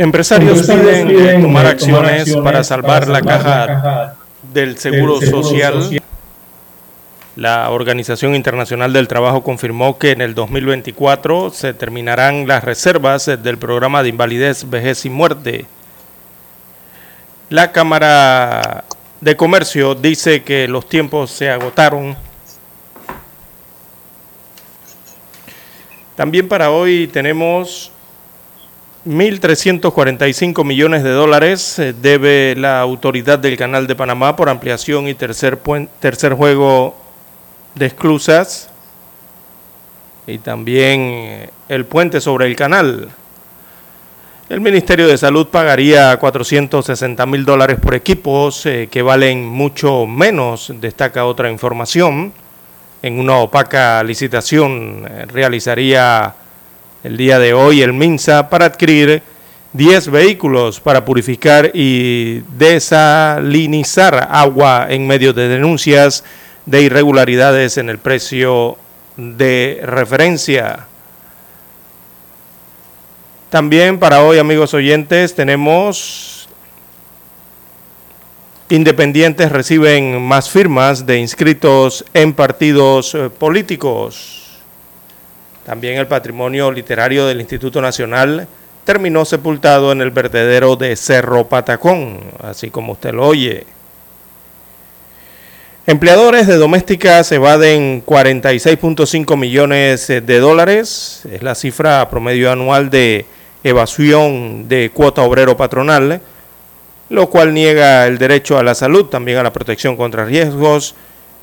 Empresarios, piden, tomar acciones, para salvar, la, caja del Seguro, Social. La Organización Internacional del Trabajo confirmó que en el 2024 se terminarán las reservas del programa de invalidez, vejez y muerte. La Cámara de Comercio dice que los tiempos se agotaron. También para hoy tenemos 1.345 millones de dólares eh, debe la autoridad del Canal de Panamá por ampliación y tercer, tercer juego de esclusas y también eh, el puente sobre el canal. El Ministerio de Salud pagaría 460 mil dólares por equipos eh, que valen mucho menos, destaca otra información. En una opaca licitación realizaría el día de hoy el MINSA para adquirir 10 vehículos para purificar y desalinizar agua en medio de denuncias de irregularidades en el precio de referencia. También para hoy, amigos oyentes, tenemos independientes reciben más firmas de inscritos en partidos eh, políticos. También el patrimonio literario del Instituto Nacional terminó sepultado en el vertedero de Cerro Patacón, así como usted lo oye. Empleadores de domésticas evaden 46.5 millones de dólares, es la cifra promedio anual de evasión de cuota obrero patronal, lo cual niega el derecho a la salud, también a la protección contra riesgos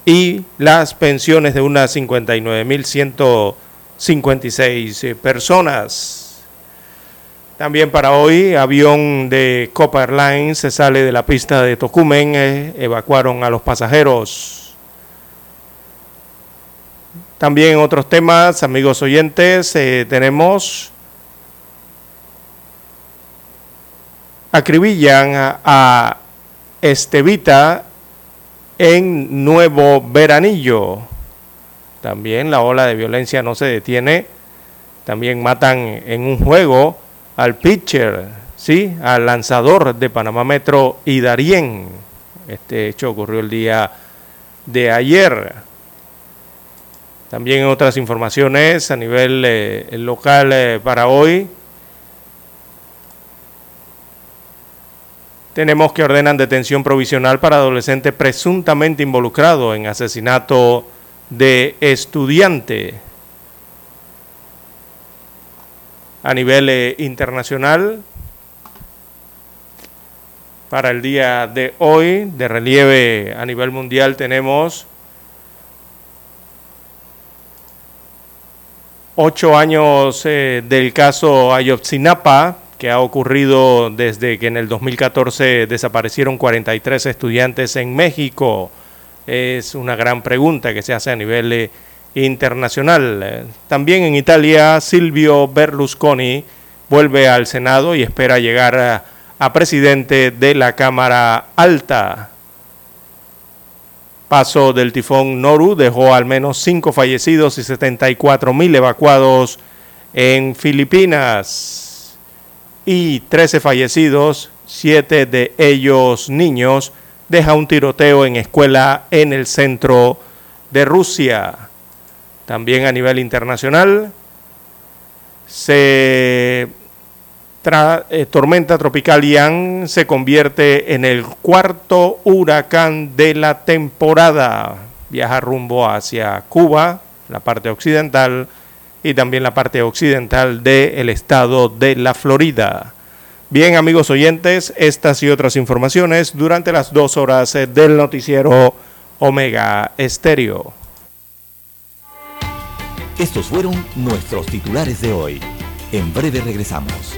y las pensiones de unas 59.100 56 eh, personas. También para hoy, avión de Copa Airlines se sale de la pista de Tocumen, eh, evacuaron a los pasajeros. También otros temas, amigos oyentes, eh, tenemos acribillan a, a Estevita en Nuevo Veranillo. También la ola de violencia no se detiene. También matan en un juego al pitcher, ¿sí? al lanzador de Panamá Metro y Darien. Este hecho ocurrió el día de ayer. También otras informaciones a nivel eh, local eh, para hoy. Tenemos que ordenan detención provisional para adolescente presuntamente involucrado en asesinato de estudiante a nivel eh, internacional. Para el día de hoy, de relieve a nivel mundial, tenemos ocho años eh, del caso Ayotzinapa, que ha ocurrido desde que en el 2014 desaparecieron 43 estudiantes en México es una gran pregunta que se hace a nivel eh, internacional. También en Italia, Silvio Berlusconi vuelve al Senado y espera llegar a, presidente de la Cámara Alta. paso del tifón Noru dejó al menos 5 fallecidos y 74 mil evacuados en Filipinas y 13 fallecidos, 7 de ellos niños, deja un tiroteo en escuela en el centro de Rusia. También a nivel internacional se eh, tormenta tropical Ian se convierte en el cuarto huracán de la temporada. Viaja rumbo hacia Cuba, la parte occidental, y también la parte occidental del estado de la Florida. Bien, amigos oyentes, estas y otras informaciones durante las dos horas del noticiero Omega Estéreo. Estos fueron nuestros titulares de hoy. En breve regresamos.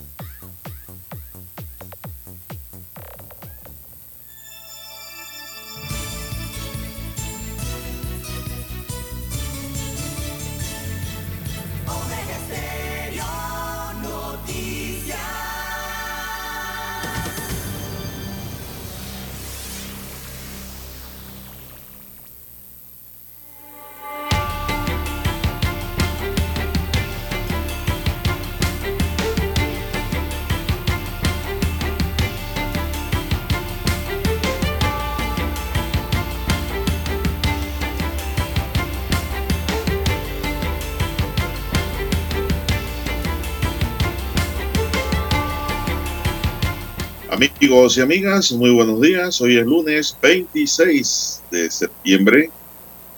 Amigos y amigas, muy buenos días. Hoy es lunes 26 de septiembre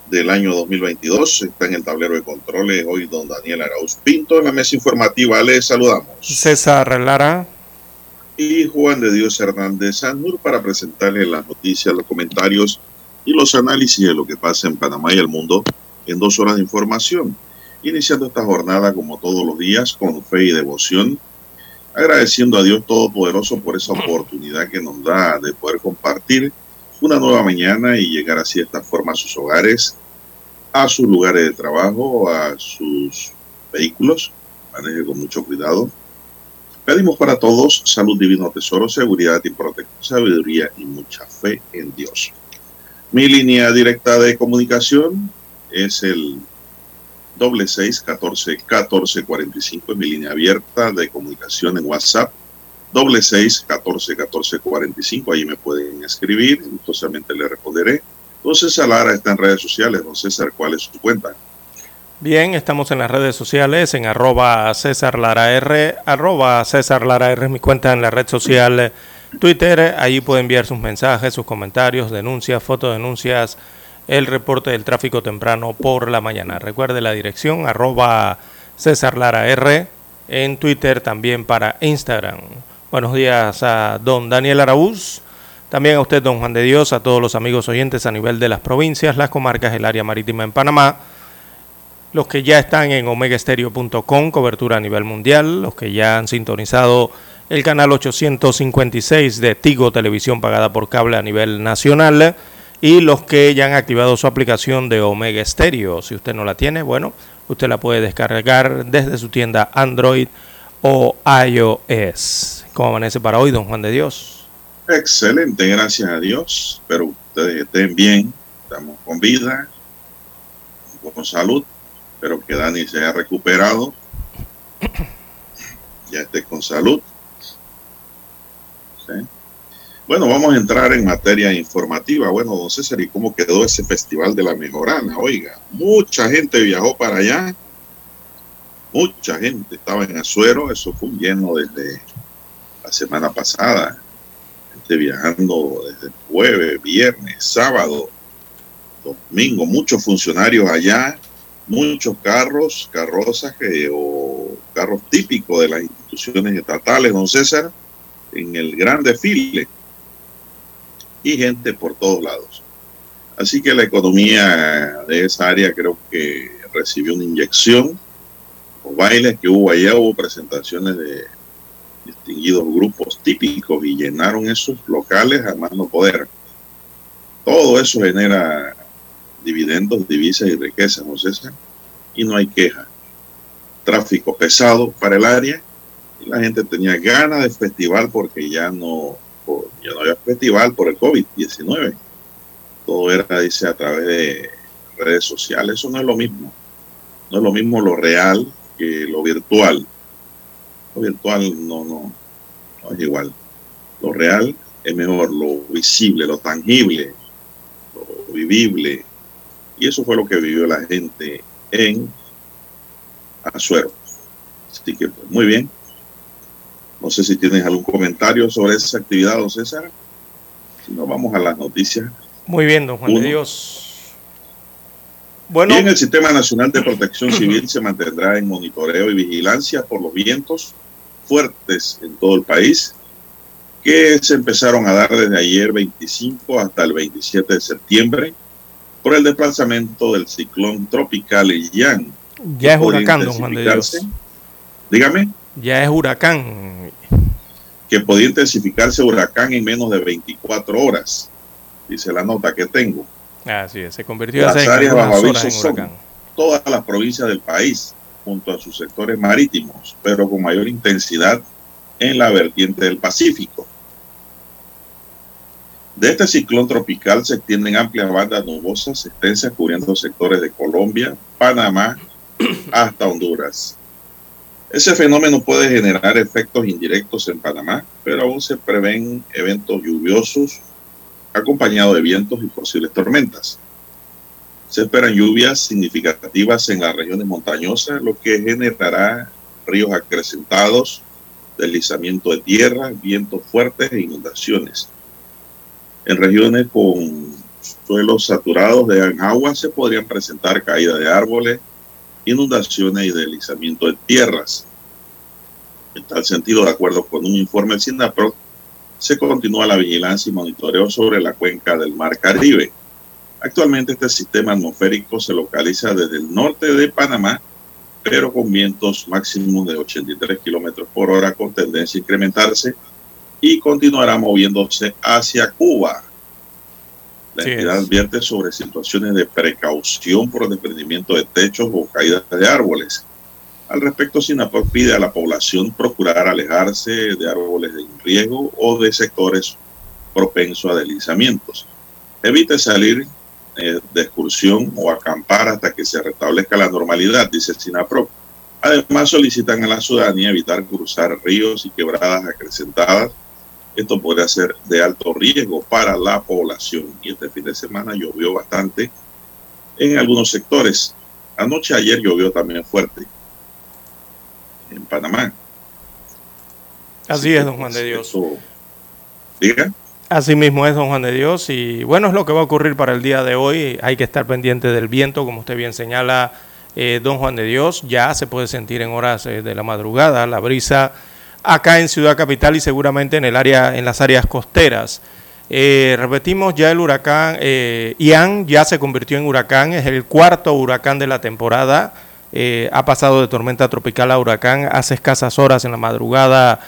del año 2022. Está en el tablero de controles hoy don Daniel Arauz Pinto. En la mesa informativa les saludamos. César Lara. Y Juan de Dios Hernández Sanur para presentarles las noticias, los comentarios y los análisis de lo que pasa en Panamá y el mundo en dos horas de información. Iniciando esta jornada como todos los días con fe y devoción agradeciendo a Dios Todopoderoso por esa oportunidad que nos da de poder compartir una nueva mañana y llegar así de esta forma a sus hogares, a sus lugares de trabajo, a sus vehículos. Maneje con mucho cuidado. Pedimos para todos salud, divino tesoro, seguridad y protección, sabiduría y mucha fe en Dios. Mi línea directa de comunicación es el doble seis catorce catorce cuarenta y cinco en mi línea abierta de comunicación en WhatsApp doble seis catorce catorce cuarenta y cinco ahí me pueden escribir gustosamente le responderé. Don César Lara está en redes sociales. Don César ¿cuál es su cuenta? Bien, estamos en las redes sociales en arroba César Lara R, arroba César Lara R es mi cuenta en la red social Twitter, ahí puede enviar sus mensajes, sus comentarios, denuncias, fotodenuncias, el reporte del tráfico temprano por la mañana. Recuerde la dirección arroba César Lara R en Twitter, también para Instagram. Buenos días a don Daniel Araúz, también a usted don Juan de Dios, a todos los amigos oyentes a nivel de las provincias, las comarcas, el área marítima en Panamá, los que ya están en omegaestereo.com, cobertura a nivel mundial, los que ya han sintonizado el canal 856 de Tigo Televisión pagada por cable a nivel nacional, y los que ya han activado su aplicación de Omega Stereo. Si usted no la tiene, bueno, usted la puede descargar desde su tienda Android o iOS. ¿Cómo amanece para hoy, don Juan de Dios? Excelente, gracias a Dios. Espero ustedes estén bien, estamos con vida, con salud. Espero que Dani se haya recuperado, ya esté con salud. Bueno, vamos a entrar en materia informativa. Bueno, don César, ¿y cómo quedó ese festival de la Mejorana? Oiga, mucha gente viajó para allá. Mucha gente estaba en Azuero. Eso fue un lleno desde la semana pasada. Gente viajando desde jueves, viernes, sábado, domingo. Muchos funcionarios allá. Muchos carros, carrozas o carros típicos de las instituciones estatales, don César, en el gran desfile y gente por todos lados. Así que la economía de esa área creo que recibió una inyección. Los bailes que hubo allá, hubo presentaciones de distinguidos grupos típicos y llenaron esos locales a más no poder. Todo eso genera dividendos, divisas y riquezas, ¿no César? Y no hay queja. Tráfico pesado para el área y la gente tenía ganas de festival porque ya no, ya no había festival por el COVID-19. Todo era, dice, a través de redes sociales. Eso no es lo mismo. No es lo mismo lo real que lo virtual. Lo virtual no, no, no es igual. Lo real es mejor, lo visible, lo tangible, lo vivible. Y eso fue lo que vivió la gente en Azuero. Así que, pues, muy bien. No sé si tienes algún comentario sobre esa actividad, don César. Si no, vamos a las noticias. Muy bien, don Juan de Dios. Bueno. Bien, el Sistema Nacional de Protección Civil se mantendrá en monitoreo y vigilancia por los vientos fuertes en todo el país que se empezaron a dar desde ayer 25 hasta el 27 de septiembre por el desplazamiento del ciclón tropical Ian. Ya es huracán, don Juan de Dios. Dígame. Ya es huracán. Que podía intensificarse huracán en menos de 24 horas, dice la nota que tengo. Así es, se convirtió las áreas bajo aviso son todas las provincias del país, junto a sus sectores marítimos, pero con mayor intensidad en la vertiente del Pacífico. De este ciclón tropical se extienden amplias bandas nubosas extensas cubriendo sectores de Colombia, Panamá hasta Honduras. Ese fenómeno puede generar efectos indirectos en Panamá, pero aún se prevén eventos lluviosos acompañados de vientos y posibles tormentas. Se esperan lluvias significativas en las regiones montañosas, lo que generará ríos acrecentados, deslizamiento de tierra, vientos fuertes e inundaciones. En regiones con suelos saturados de agua se podrían presentar caída de árboles, inundaciones y deslizamiento de tierras. En tal sentido, de acuerdo con un informe del SINAPRO, se continúa la vigilancia y monitoreo sobre la cuenca del Mar Caribe. Actualmente este sistema atmosférico se localiza desde el norte de Panamá, pero con vientos máximos de 83 kilómetros por hora con tendencia a incrementarse y continuará moviéndose hacia Cuba. La entidad advierte sobre situaciones de precaución por el desprendimiento de techos o caídas de árboles. Al respecto, SINAPOR pide a la población procurar alejarse de árboles de riesgo o de sectores propensos a deslizamientos. Evite salir eh, de excursión o acampar hasta que se restablezca la normalidad, dice el SINAPRO. Además, solicitan a la ciudadanía evitar cruzar ríos y quebradas acrecentadas esto podría ser de alto riesgo para la población. Y este fin de semana llovió bastante en algunos sectores. Anoche, ayer llovió también fuerte en Panamá. Así, es, don Juan de Dios. diga. Así mismo es, don Juan de Dios. Y bueno, es lo que va a ocurrir para el día de hoy. Hay que estar pendiente del viento, como usted bien señala, eh, don Juan de Dios. Ya se puede sentir en horas eh, de la madrugada la brisa acá en Ciudad Capital y seguramente en el área, en las áreas costeras. Eh, repetimos, ya el huracán eh, Ian ya se convirtió en huracán, es el cuarto huracán de la temporada. Eh, ha pasado de tormenta tropical a huracán hace escasas horas en la madrugada,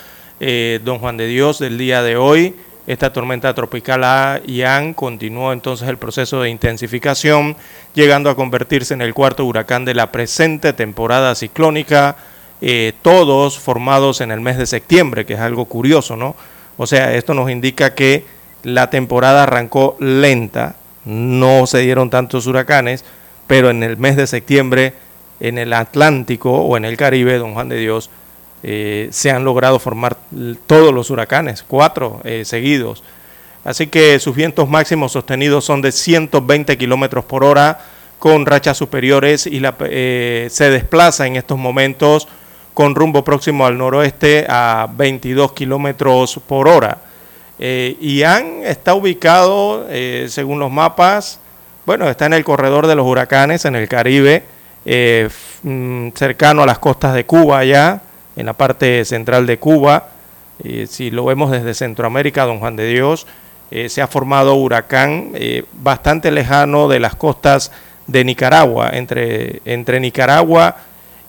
don Juan de Dios, del día de hoy. Esta tormenta tropical a Ian continuó entonces el proceso de intensificación, llegando a convertirse en el cuarto huracán de la presente temporada ciclónica eh, todos formados en el mes de septiembre, que es algo curioso, ¿no? O sea, esto nos indica que la temporada arrancó lenta, no se dieron tantos huracanes, pero en el mes de septiembre en el Atlántico o en el Caribe, don Juan de Dios, eh, se han logrado formar todos los huracanes, cuatro eh, seguidos. Así que sus vientos máximos sostenidos son de 120 kilómetros por hora, con rachas superiores y la, se desplaza en estos momentos con rumbo próximo al noroeste a 22 kilómetros por hora. Eh, Ian está ubicado, eh, según los mapas, bueno, está en el corredor de los huracanes en el Caribe, eh, mm, cercano a las costas de Cuba, allá, en la parte central de Cuba. Eh, si lo vemos desde Centroamérica, don Juan de Dios, se ha formado huracán bastante lejano de las costas de Nicaragua, entre, entre Nicaragua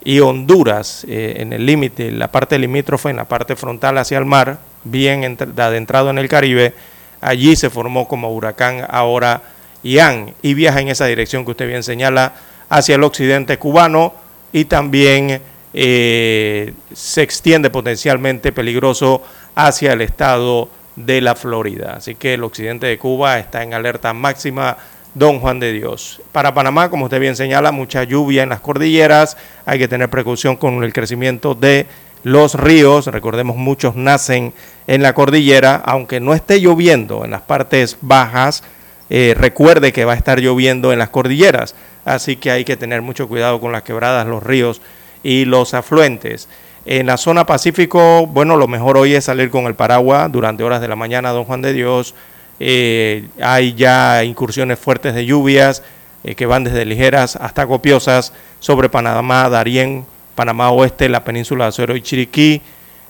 y Honduras eh, en el límite, la parte limítrofe, en la parte frontal hacia el mar, bien adentrado en el Caribe, allí se formó como huracán ahora Ian y viaja en esa dirección que usted bien señala hacia el occidente cubano y también eh, se extiende potencialmente peligroso hacia el estado de la Florida. Así que el occidente de Cuba está en alerta máxima, don Juan de Dios. Para Panamá, como usted bien señala, mucha lluvia en las cordilleras, hay que tener precaución con el crecimiento de los ríos, recordemos muchos nacen en la cordillera, aunque no esté lloviendo en las partes bajas, eh, recuerde que va a estar lloviendo en las cordilleras, así que hay que tener mucho cuidado con las quebradas, los ríos y los afluentes. En la zona Pacífico, bueno, lo mejor hoy es salir con el paraguas durante horas de la mañana, don Juan de Dios. Eh, hay ya incursiones fuertes de lluvias eh, que van desde ligeras hasta copiosas sobre Panamá, Darién, Panamá Oeste, la península de Azuero y Chiriquí.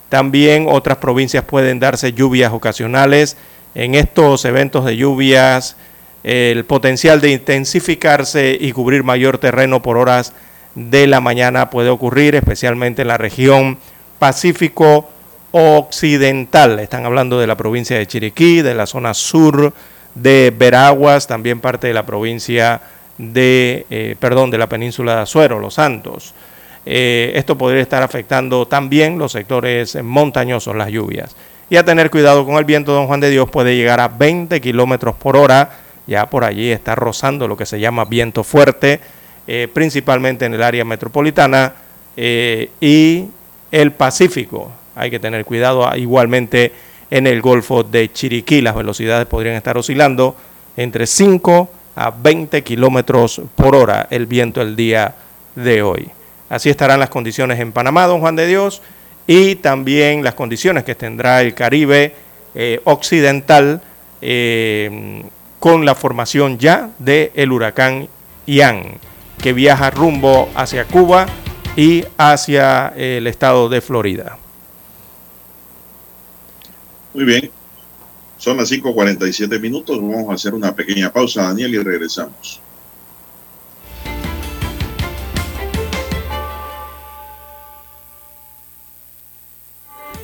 También otras provincias pueden darse lluvias ocasionales. En estos eventos de lluvias, el potencial de intensificarse y cubrir mayor terreno por horas de la mañana puede ocurrir, especialmente en la región Pacífico Occidental. Están hablando de la provincia de Chiriquí, de la zona sur de Veraguas, también parte de la provincia de, eh, perdón, de la península de Azuero, Los Santos. Eh, esto podría estar afectando también los sectores montañosos, las lluvias. Y a tener cuidado con el viento, don Juan de Dios puede llegar a 20 kilómetros por hora. Ya por allí está rozando lo que se llama viento fuerte eh, principalmente en el área metropolitana y el Pacífico. Hay que tener cuidado ah, igualmente en el Golfo de Chiriquí. Las velocidades podrían estar oscilando entre 5 a 20 kilómetros por hora el viento el día de hoy. Así estarán las condiciones en Panamá, don Juan de Dios, y también las condiciones que tendrá el Caribe eh, occidental con la formación ya del el huracán Ian que viaja rumbo hacia Cuba y hacia el estado de Florida. Muy bien, son las 5.47 minutos, vamos a hacer una pequeña pausa, Daniel, y regresamos.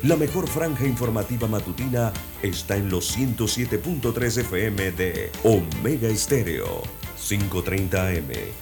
La mejor franja informativa matutina está en los 107.3 FM de Omega Estéreo, 530 AM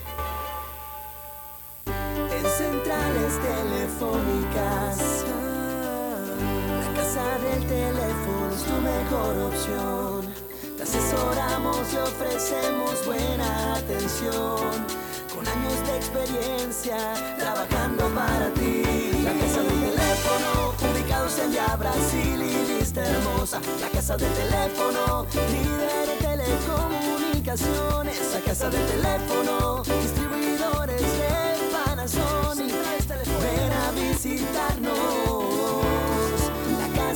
Te ofrecemos buena atención. Con años de experiencia trabajando para ti. La casa del teléfono, ubicados en ya Brasil y vista hermosa. La casa del teléfono, líder de telecomunicaciones. La casa del teléfono, distribuidores de Panasonic. Ven a visitarnos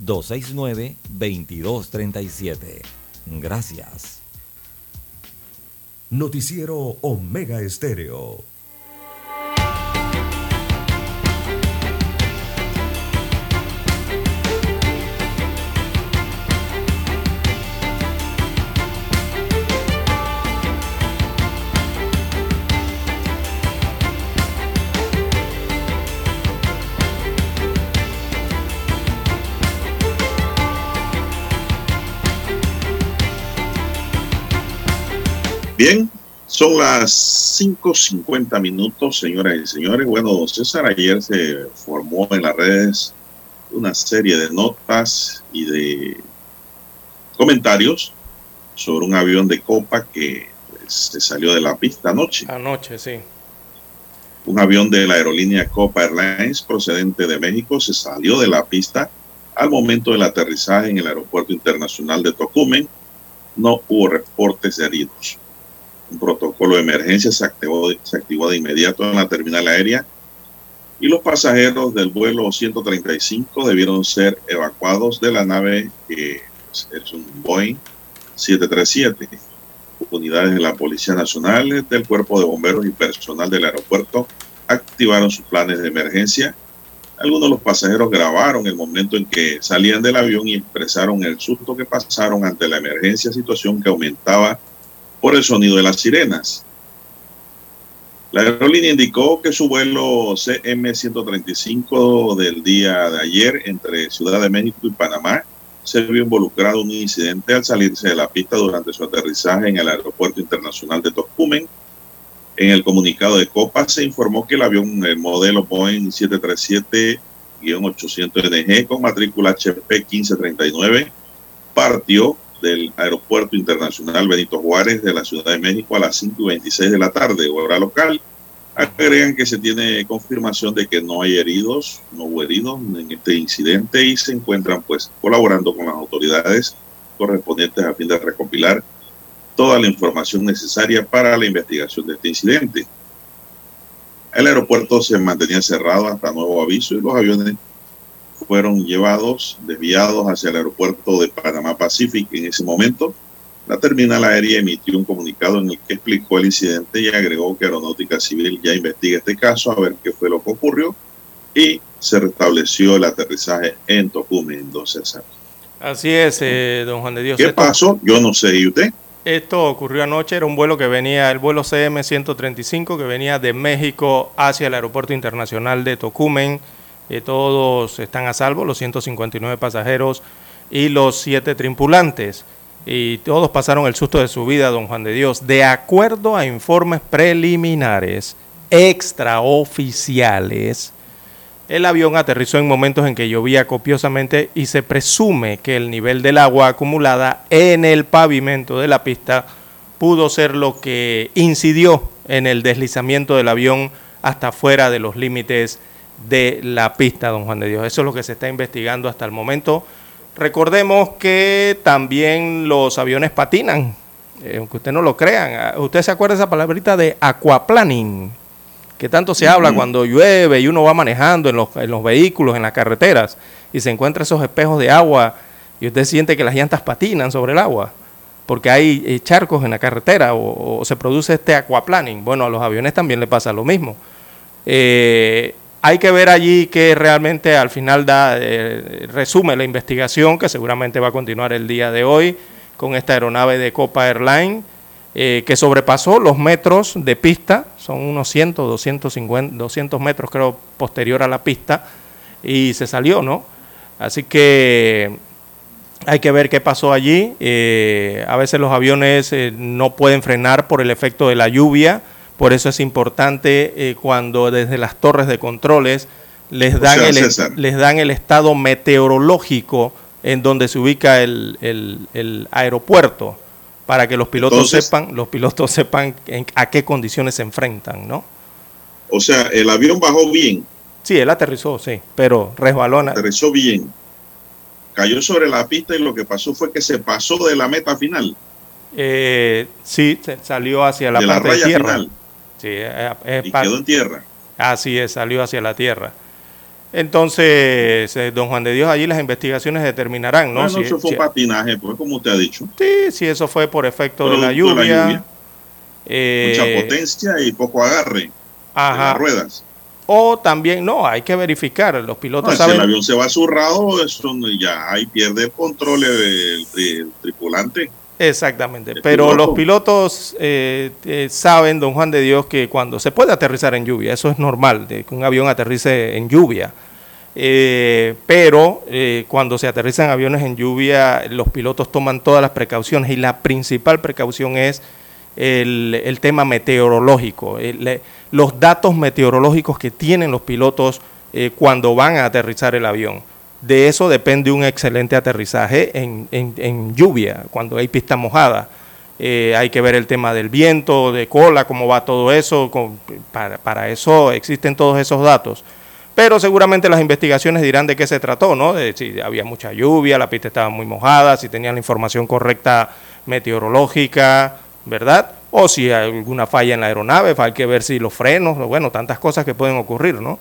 269-2237. Gracias. Noticiero Omega Estéreo. Bien, son las 5.50 minutos, señoras y señores. Bueno, César, ayer se formó en las redes una serie de notas y de comentarios sobre un avión de copa que pues, se salió de la pista anoche. Anoche, sí. Un avión de la aerolínea Copa Airlines procedente de México se salió de la pista al momento del aterrizaje en el Aeropuerto Internacional de Tocumen. No hubo reportes de heridos. Un protocolo de emergencia se activó, se activó de inmediato en la terminal aérea y los pasajeros del vuelo 135 debieron ser evacuados de la nave que es un Boeing 737. Unidades de la Policía Nacional, del Cuerpo de Bomberos y personal del aeropuerto activaron sus planes de emergencia. Algunos de los pasajeros grabaron el momento en que salían del avión y expresaron el susto que pasaron ante la emergencia, situación que aumentaba por el sonido de las sirenas. La aerolínea indicó que su vuelo CM-135 del día de ayer entre Ciudad de México y Panamá se vio involucrado en un incidente al salirse de la pista durante su aterrizaje en el Aeropuerto Internacional de Tocumen. En el comunicado de Copa se informó que el avión el modelo Boeing 737-800NG con matrícula HP 1539 partió del Aeropuerto Internacional Benito Juárez de la Ciudad de México a las 5 y 26 de la tarde, hora local. Agregan que se tiene confirmación de que no hay heridos, no hubo heridos en este incidente y se encuentran pues colaborando con las autoridades correspondientes a fin de recopilar toda la información necesaria para la investigación de este incidente. El aeropuerto se mantenía cerrado hasta nuevo aviso y los aviones fueron llevados, desviados hacia el aeropuerto de Panamá Pacific. En ese momento, la terminal aérea emitió un comunicado en el que explicó el incidente y agregó que Aeronáutica Civil ya investiga este caso a ver qué fue lo que ocurrió y se restableció el aterrizaje en Tocumen, César. Así es, eh, don Juan de Dios. ¿Qué pasó? Yo no sé, ¿y usted? Esto ocurrió anoche, era un vuelo que venía, el vuelo CM-135, que venía de México hacia el Aeropuerto Internacional de Tocumen eh, todos están a salvo, los 159 pasajeros y los 7 tripulantes. Y todos pasaron el susto de su vida, don Juan de Dios. De acuerdo a informes preliminares extraoficiales, el avión aterrizó en momentos en que llovía copiosamente y se presume que el nivel del agua acumulada en el pavimento de la pista pudo ser lo que incidió en el deslizamiento del avión hasta fuera de los límites de la pista, don Juan de Dios. Eso es lo que se está investigando hasta el momento. Recordemos que también los aviones patinan, eh, aunque usted no lo crean. Ah, ¿Usted se acuerda de esa palabrita de aquaplaning? Que tanto se habla cuando llueve y uno va manejando en los, en los vehículos, en las carreteras, y se encuentra esos espejos de agua y usted siente que las llantas patinan sobre el agua porque hay eh, charcos en la carretera o, o, se produce este aquaplaning. Bueno, a los aviones también le pasa lo mismo. Eh, hay que ver allí que realmente al final da, eh, resume la investigación que seguramente va a continuar el día de hoy con esta aeronave de Copa Airline eh, que sobrepasó los metros de pista, son unos 100, 250, 200 metros creo posterior a la pista y se salió, ¿no? Así que hay que ver qué pasó allí. Eh, a veces los aviones no pueden frenar por el efecto de la lluvia por eso es importante eh, cuando desde las torres de controles les dan, el, les dan el estado meteorológico en donde se ubica el, aeropuerto para que los pilotos sepan, los pilotos sepan a qué condiciones se enfrentan, ¿no? O sea, el avión bajó bien. Sí, él aterrizó, sí, pero resbaló. Aterrizó bien. Cayó sobre la pista y lo que pasó fue que se pasó de la meta final. Eh, sí, salió hacia la parte de tierra. Final. Y quedó en tierra. Así es, salió hacia la tierra. Entonces, eh, don Juan de Dios, allí las investigaciones determinarán, ¿no? Bueno, si, eso fue patinaje, pues, como usted ha dicho. Sí, si eso fue por efecto de la lluvia. Eh, Mucha potencia y poco agarre ajá. las ruedas. O también, no, hay que verificar, los pilotos saben... Si el avión se va zurrado, eso ya ahí pierde el control el tripulante. Exactamente, pero los pilotos eh, eh, saben, don Juan de Dios, que cuando se puede aterrizar en lluvia, eso es normal, de que un avión aterrice en lluvia, eh, pero cuando se aterrizan aviones en lluvia, los pilotos toman todas las precauciones y la principal precaución es el, el tema meteorológico, los datos meteorológicos que tienen los pilotos cuando van a aterrizar el avión de eso depende un excelente aterrizaje en, lluvia, cuando hay pista mojada. eh, hay que ver el tema del viento, de cola, cómo va todo eso, para, para, eso existen todos esos datos. Pero seguramente las investigaciones dirán de qué se trató, ¿no? De si había mucha lluvia, la pista estaba muy mojada, si tenían la información correcta meteorológica, ¿verdad? O si hay alguna falla en la aeronave, hay que ver si los frenos, bueno, tantas cosas que pueden ocurrir, ¿no?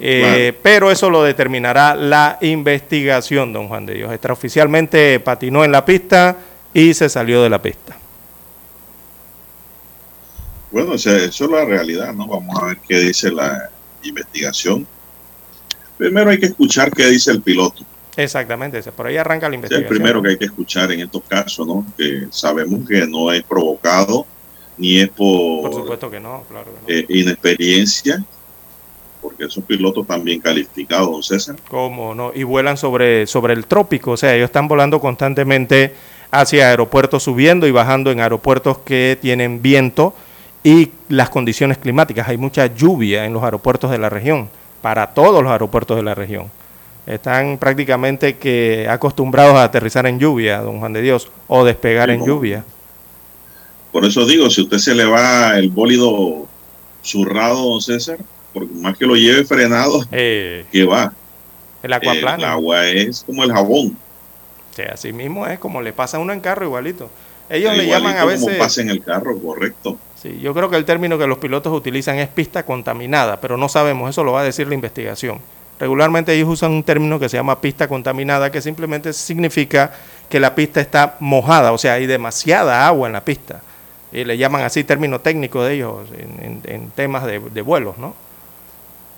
Eh, pero eso lo determinará la investigación, don Juan de Dios. Extraoficialmente patinó en la pista y se salió de la pista. Bueno, eso es la realidad, ¿no? Vamos a ver qué dice la investigación. Primero hay que escuchar qué dice el piloto. Exactamente, por ahí arranca la investigación. Es el primero que hay que escuchar en estos casos, ¿no? Que sabemos que no es provocado, ni es por, por supuesto que no, claro eh, inexperiencia, porque esos pilotos también calificados, don César. ¿Cómo no? Y vuelan sobre, sobre el trópico, o sea, ellos están volando constantemente hacia aeropuertos, subiendo y bajando en aeropuertos que tienen viento y las condiciones climáticas. Hay mucha lluvia en los aeropuertos de la región, para todos los aeropuertos de la región. Están prácticamente que acostumbrados a aterrizar en lluvia, don Juan de Dios, o despegar en lluvia. Por eso digo, si usted se le va el bólido zurrado, don César, porque más que lo lleve frenado, eh, que va. El acuaplano. El agua es como el jabón. Sí, así mismo es como le pasa a uno en carro igualito. Ellos le llaman a veces... Como pasa en el carro, correcto. Sí, yo creo que el término que los pilotos utilizan es pista contaminada, pero no sabemos, eso lo va a decir la investigación. Regularmente ellos usan un término que se llama pista contaminada, que simplemente significa que la pista está mojada, o sea, hay demasiada agua en la pista. Y le llaman así término técnico de ellos en, temas de, vuelos, ¿no?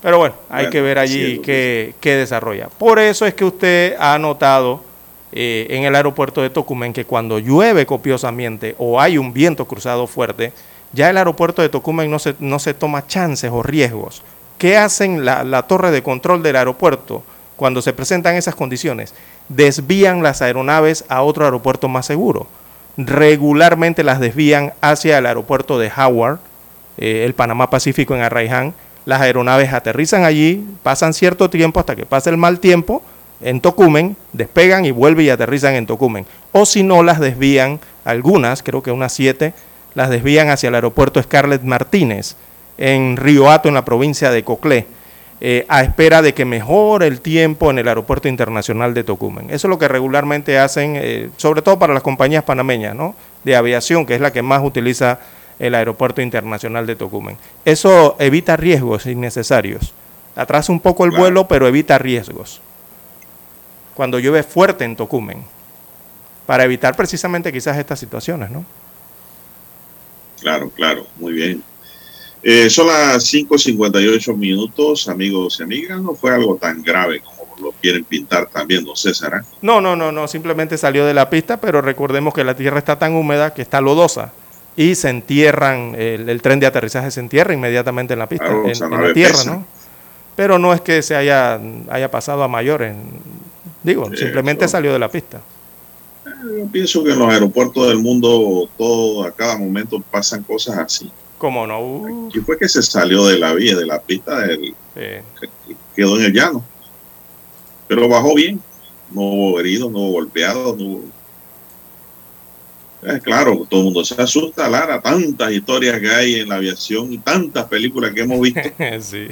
Pero bueno, hay que ver allí qué, qué, desarrolla. Por eso es que usted ha notado eh, en el aeropuerto de Tocumen que cuando llueve copiosamente o hay un viento cruzado fuerte, ya el aeropuerto de Tocumen no se, no se toma chances o riesgos. ¿Qué hacen la, la torre de control del aeropuerto cuando se presentan esas condiciones? Desvían las aeronaves a otro aeropuerto más seguro. Regularmente las desvían hacia el aeropuerto de Howard, eh, el Panamá Pacífico en Arraiján. Las aeronaves aterrizan allí, pasan cierto tiempo hasta que pase el mal tiempo en Tocumen, despegan y vuelven y aterrizan en Tocumen. O si no, las desvían, algunas, creo que unas siete, las desvían hacia el aeropuerto Scarlett Martínez en Río Hato, en la provincia de Coclé, eh, a espera de que mejore el tiempo en el aeropuerto internacional de Tocumen. Eso es lo que regularmente hacen, eh, sobre todo para las compañías panameñas ¿no? de aviación, que es la que más utiliza el aeropuerto internacional de Tocumen. Eso evita riesgos innecesarios. Atrasa un poco el vuelo, pero evita riesgos. Cuando llueve fuerte en Tocumen, para evitar precisamente quizás estas situaciones, ¿no? Claro, claro, muy bien. Eh, son las 5.58 minutos, amigos y amigas. No fue algo tan grave como lo quieren pintar también, don César. ¿eh? No, no, no, no, simplemente salió de la pista, pero recordemos que la tierra está tan húmeda que está lodosa y se entierran, el, tren de aterrizaje se entierra inmediatamente en la pista, en, la tierra, ¿no? Pero no es que se haya, haya pasado a mayores, digo, simplemente salió de la pista. Yo pienso que en los aeropuertos del mundo, todo a cada momento pasan cosas así. ¿Cómo no? Y fue que se salió de la vía, de la pista, del, quedó en el llano. Pero bajó bien. No hubo heridos, no hubo golpeados, no hubo... claro, todo el mundo se asusta, Lara, tantas historias que hay en la aviación y tantas películas que hemos visto. sí.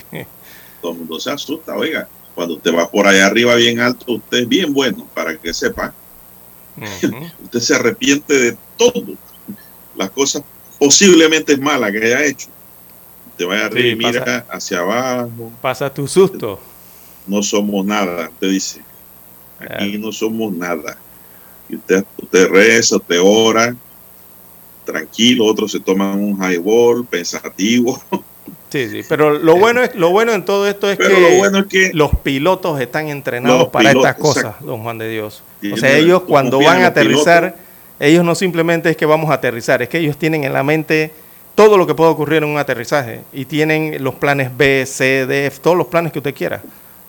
Todo el mundo se asusta, oiga, cuando usted va por allá arriba bien alto, usted es bien bueno, para que sepa Usted se arrepiente de todo. Las cosas posiblemente malas que haya hecho. Te vaya arriba y mira hacia abajo. Pasa tu susto. No somos nada, te dice. Aquí no somos nada. Y usted, usted reza, usted ora, tranquilo, otros se toman un highball, pensativo. Sí, sí, pero lo bueno es lo bueno en todo esto es, que, los pilotos están entrenados para estas cosas, don Juan de Dios. o sea, ellos cuando van a aterrizar, ellos no simplemente es que vamos a aterrizar, es que ellos tienen en la mente todo lo que puede ocurrir en un aterrizaje y tienen los planes B, C, D, F, todos los planes que usted quiera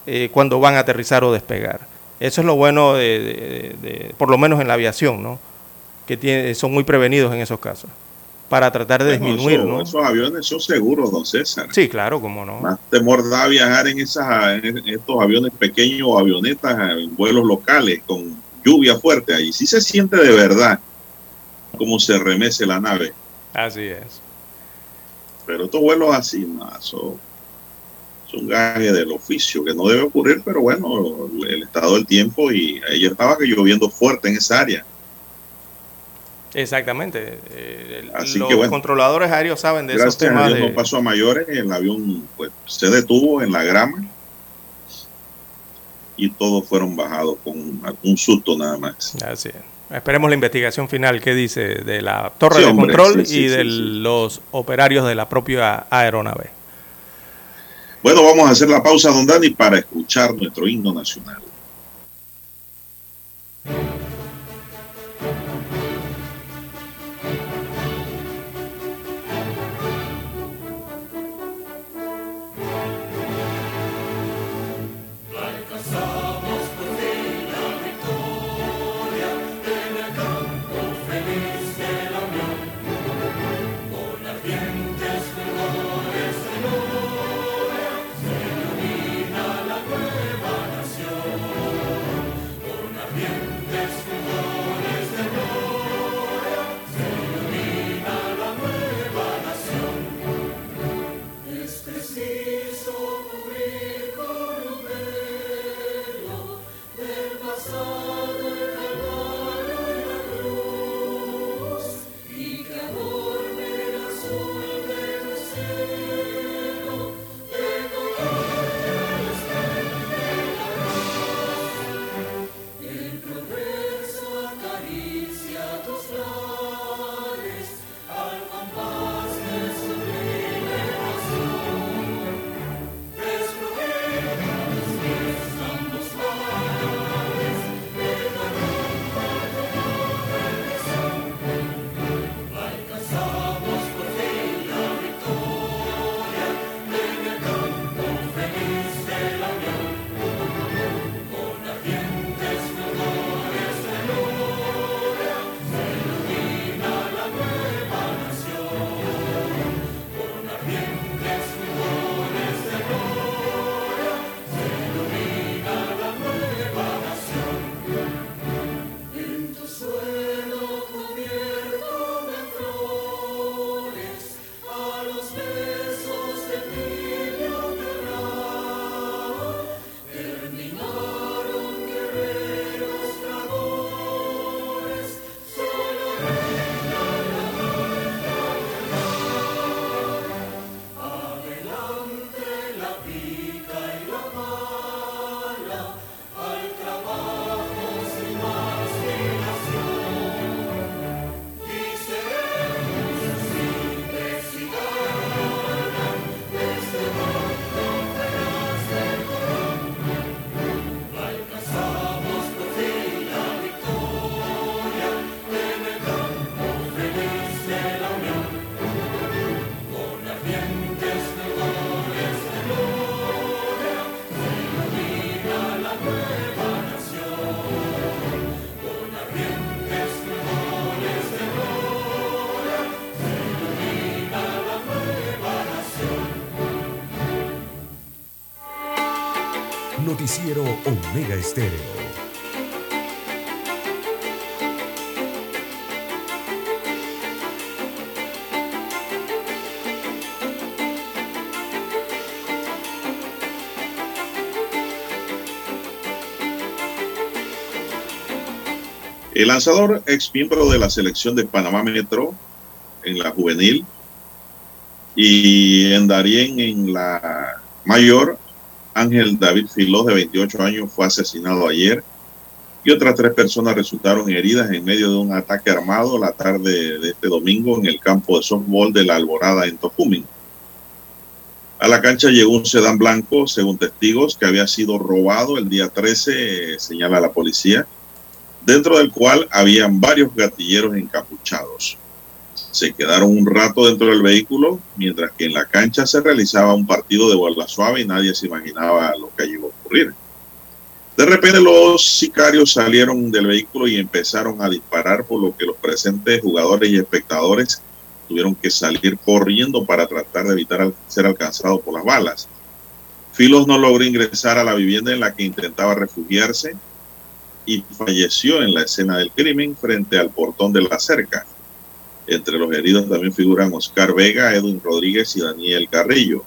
eh, cuando van a aterrizar o despegar. Eso es lo bueno, de, por lo menos en la aviación, ¿no? Que tiene, son muy prevenidos en esos casos para tratar de disminuir, ¿no? Esos aviones son seguros, don César. Sí, claro, cómo no. Más temor da viajar en, esas, estos aviones pequeños o avionetas en vuelos locales con lluvia fuerte. Ahí sí se siente de verdad cómo se remece la nave. Así es. Pero estos vuelos así, más son, son gajes del oficio, que no debe ocurrir, pero bueno, el estado del tiempo y ayer estaba lloviendo fuerte en esa área. Exactamente. Eh, los controladores aéreos saben de esos temas. A no pasó a mayores, el avión pues, se detuvo en la grama y todos fueron bajados con un susto nada más. Así Esperemos la investigación final que dice de la torre de control y de los operarios de la propia aeronave. Bueno, vamos a hacer la pausa, don Dani, para escuchar nuestro himno nacional. Omega Estéreo. El lanzador, ex miembro de la selección de Panamá Metro en la juvenil y en Darien en la mayor, Ángel David Filó, de 28 años, fue asesinado ayer y otras tres personas resultaron heridas en medio de un ataque armado la tarde de este domingo en el campo de softball de la Alborada en Tocumen. A la cancha llegó un sedán blanco, según testigos, que había sido robado el día 13, señala la policía, dentro del cual habían varios gatilleros encapuchados se quedaron un rato dentro del vehículo, mientras que en la cancha se realizaba un partido de bola suave y nadie se imaginaba lo que iba a ocurrir. De repente los sicarios salieron del vehículo y empezaron a disparar, por lo que los presentes jugadores y espectadores tuvieron que salir corriendo para tratar de evitar ser alcanzados por las balas. Filos no logró ingresar a la vivienda en la que intentaba refugiarse y falleció en la escena del crimen frente al portón de la cerca. Entre los heridos también figuran Oscar Vega, Edwin Rodríguez y Daniel Carrillo.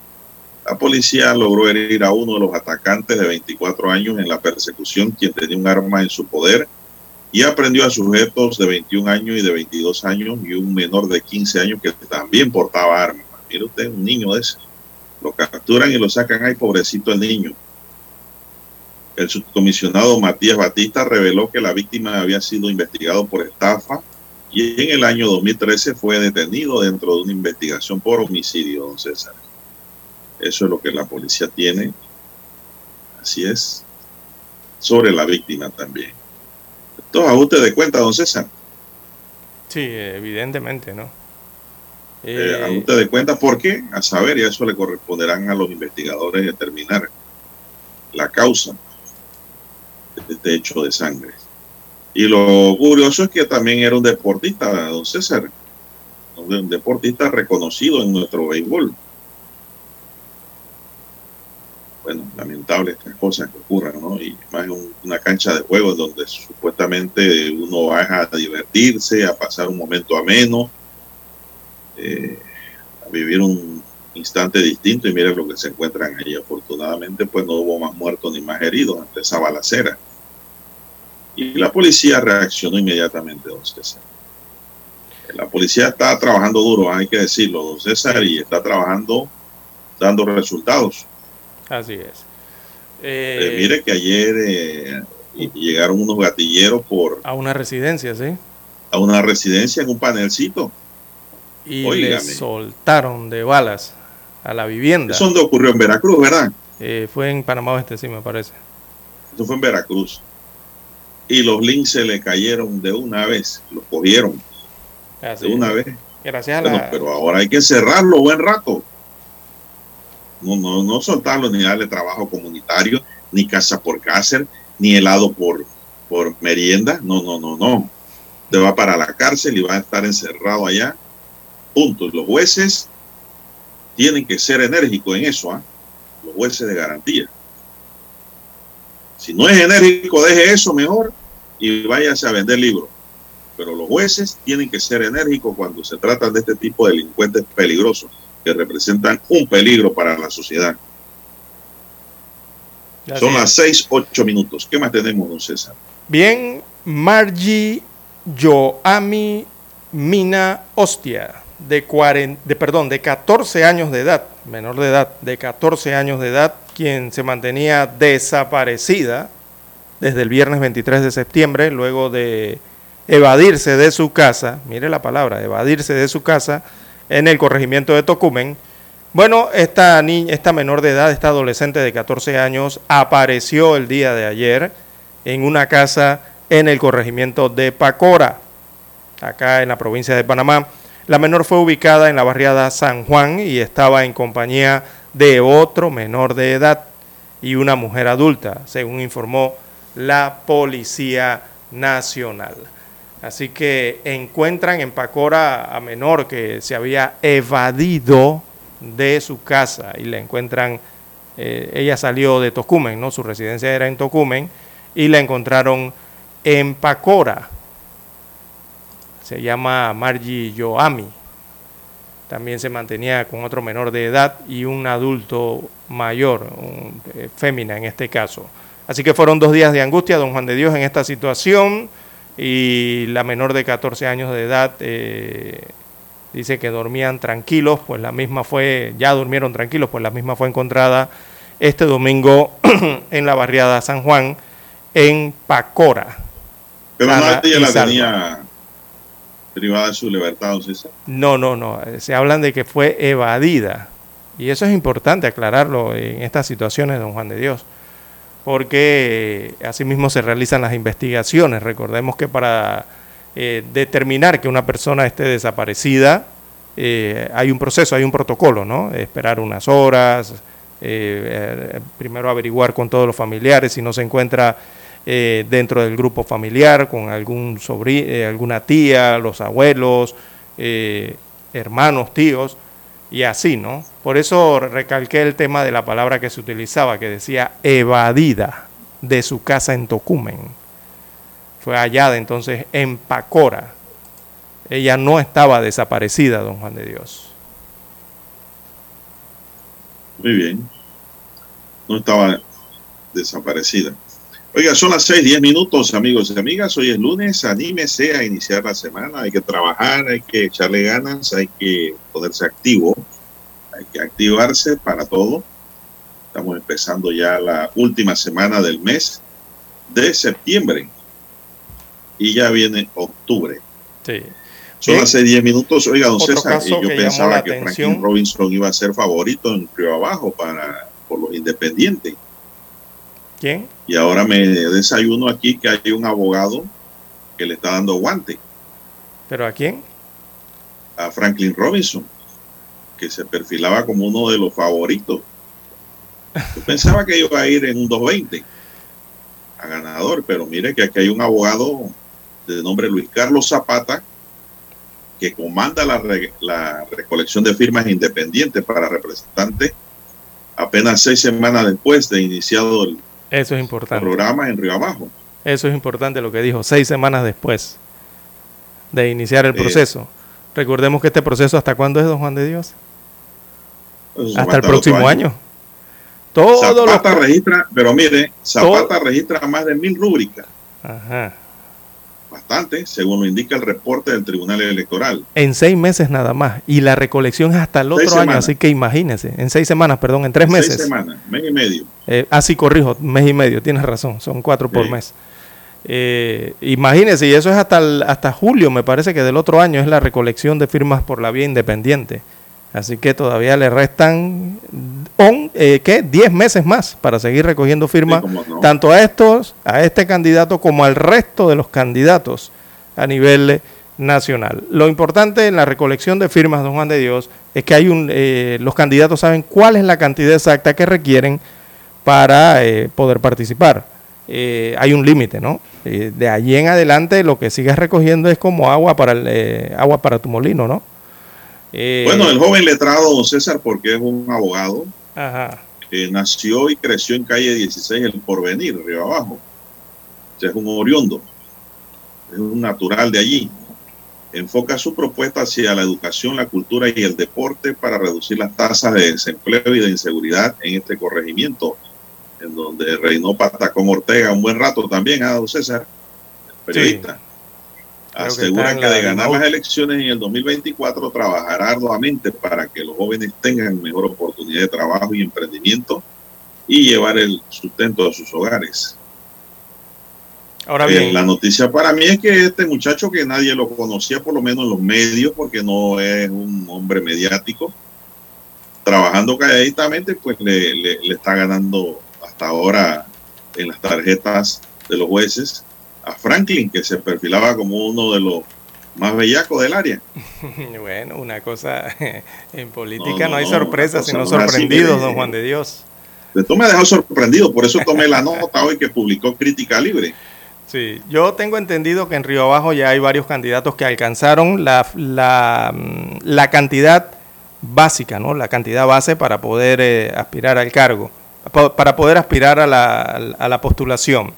La policía logró herir a uno de los atacantes de 24 años en la persecución, quien tenía un arma en su poder, y aprendió a sujetos de 21 años y de 22 años y un menor de 15 años que también portaba armas. Mire usted, un niño de ese. Lo capturan y lo sacan. Ay, pobrecito el niño. El subcomisionado Matías Batista reveló que la víctima había sido investigado por estafa y en el año 2013 fue detenido dentro de una investigación por homicidio, don César. Eso es lo que la policía tiene. Así es. Sobre la víctima también. Esto usted de cuenta, don César. Sí, evidentemente, ¿no? Eh, a usted de cuenta, ¿por qué? A saber, y a eso le corresponderán a los investigadores determinar la causa de este hecho de sangre. Y lo curioso es que también era un deportista, don César, un deportista reconocido en nuestro béisbol bueno, lamentable estas cosas que ocurran, ¿no? Y más una cancha de juego donde supuestamente uno va a divertirse, a pasar un momento ameno, eh, a vivir un instante distinto y miren lo que se encuentran ahí. Afortunadamente, pues no hubo más muertos ni más heridos ante esa balacera. Y la policía reaccionó inmediatamente, don César. La policía está trabajando duro, hay que decirlo, don César, y está trabajando dando resultados. Así es. Eh, eh, mire que ayer eh, llegaron unos gatilleros por... A una residencia, sí. A una residencia en un panelcito. Y le soltaron de balas a la vivienda. Eso donde ocurrió en Veracruz, ¿verdad? fue en Panamá Oeste, sí, me parece. Eso fue en Veracruz. Y los links se le cayeron de una vez, los cogieron. de una vez. Gracias a la... Pero ahora hay que cerrarlo buen rato. No, no, no soltarlo ni darle trabajo comunitario, ni casa por cárcel, ni helado por, por merienda. No, no, no, no. Te va para la cárcel y va a estar encerrado allá. Punto. Los jueces tienen que ser enérgicos en eso, ¿ah? los jueces de garantía. Si no es enérgico, deje eso mejor y váyase a vender libros. Pero los jueces tienen que ser enérgicos cuando se trata de este tipo de delincuentes peligrosos que representan un peligro para la sociedad. Son las seis, ocho minutos. ¿Qué más tenemos, don César? Bien, Margie Joami Mina Hostia, de, de, perdón, de 14 años de edad, menor de edad, de 14 años de edad, quien se mantenía desaparecida desde el viernes 23 de septiembre, luego de evadirse de su casa, mire la palabra, evadirse de su casa, en el corregimiento de Tocumen. Bueno, esta niña, esta menor de edad, esta adolescente de 14 años, apareció el día de ayer en una casa en el corregimiento de Pacora, acá en la provincia de Panamá. La menor fue ubicada en la barriada San Juan y estaba en compañía de otro menor de edad y una mujer adulta, según informó la Policía Nacional. Así que encuentran en Pacora a menor que se había evadido de su casa y la encuentran, eh, ella salió de Tocumen, ¿no? su residencia era en Tocumen, y la encontraron en Pacora. Se llama Margie Yoami. También se mantenía con otro menor de edad y un adulto mayor, un, eh, fémina en este caso. Así que fueron dos días de angustia, don Juan de Dios, en esta situación y la menor de 14 años de edad eh, dice que dormían tranquilos, pues la misma fue, ya durmieron tranquilos, pues la misma fue encontrada este domingo en la barriada San Juan, en Pacora. Pero no ella la tenía privada de su libertad, No, no, no, se hablan de que fue evadida. Y eso es importante aclararlo en estas situaciones, don Juan de Dios porque asimismo se realizan las investigaciones. Recordemos que para eh, determinar que una persona esté desaparecida, eh, hay un proceso, hay un protocolo, ¿no? Esperar unas horas, eh, primero averiguar con todos los familiares si no se encuentra dentro del grupo familiar, con algún sobrino, alguna tía, los abuelos, hermanos, tíos, y así, ¿no? Por eso recalqué el tema de la palabra que se utilizaba, que decía evadida de su casa en Tocumen. Fue hallada entonces en Pacora. ella no estaba desaparecida, don Juan de Dios. Muy bien. No estaba desaparecida. Oiga, son las seis, diez minutos, amigos y amigas. Hoy es lunes. Anímese a iniciar la semana. Hay que trabajar, hay que echarle ganas, hay que ponerse activo, hay que activarse para todo. Estamos empezando ya la última semana del mes de septiembre y ya viene octubre. Sí. Son seis, diez minutos. Oiga, don César, yo pensaba que Franklin Robinson iba a ser favorito en Río Abajo para, por los independientes. ¿Quién? Y ahora me desayuno aquí que hay un abogado que le está dando guante. ¿Pero a quién? A Franklin Robinson, que se perfilaba como uno de los favoritos. Yo pensaba que iba a ir en un 220 a ganador, pero mire que aquí hay un abogado de nombre Luis Carlos Zapata que comanda la, la recolección de firmas independientes para representantes apenas seis semanas después de iniciado el eso es importante. Programa en Río Abajo. Eso es importante lo que dijo, seis semanas después de iniciar el proceso. Recordemos que este proceso, ¿hasta cuándo es, don Juan de Dios? Pues hasta el próximo año. Todo Zapata registra, pero mire, Zapata registra más de mil rúbricas. Ajá bastante, según lo indica el reporte del Tribunal Electoral. En seis meses nada más. Y la recolección es hasta el otro año, así que imagínense. En seis semanas, perdón, en tres meses. Seis semanas, mes y medio. Eh, así corrijo, mes y medio, tienes razón, son cuatro por mes. Eh, imagínense, y eso es hasta, hasta julio, me parece que del otro año es la recolección de firmas por la vía independiente. Así que todavía le restan on, eh, ¿qué? 10 meses más para seguir recogiendo firmas, tanto a estos, a este candidato como al resto de los candidatos a nivel nacional. Lo importante en la recolección de firmas, don Juan de Dios, es que hay un, eh, los candidatos saben cuál es la cantidad exacta que requieren para eh, poder participar. Eh, hay un límite, ¿no? de allí en adelante lo que sigues recogiendo es como agua para el, agua para tu molino, ¿no? Eh, bueno, el joven letrado, don César, porque es un abogado, que nació y creció en calle 16, el Porvenir, Río Abajo. es un oriundo, es un natural de allí. Enfoca su propuesta hacia la educación, la cultura y el deporte para reducir las tasas de desempleo y de inseguridad en este corregimiento, en donde reinó Patacón Ortega un buen rato también, a ¿ah, don César, periodista aseguran que, de ganar las elecciones en el 2024 trabajará arduamente para que los jóvenes tengan mejor oportunidad de trabajo y emprendimiento y llevar el sustento a sus hogares. Ahora bien, eh, la noticia para mí es que este muchacho que nadie lo conocía, por lo menos en los medios, porque no es un hombre mediático, trabajando calladitamente, pues le, le está ganando hasta ahora en las tarjetas de los jueces a Franklin, que se perfilaba como uno de los más bellacos del área. bueno, una cosa, en política no, hay sorpresas, sino sorprendidos, don Juan de Dios. Tú me has dejado sorprendido, por eso tomé la nota hoy que publicó Crítica Libre. Sí, yo tengo entendido que en Río Abajo ya hay varios candidatos que alcanzaron la, la, mm, la cantidad básica, ¿no? La cantidad base para poder eh, aspirar al cargo, para poder aspirar a la, a la postulación.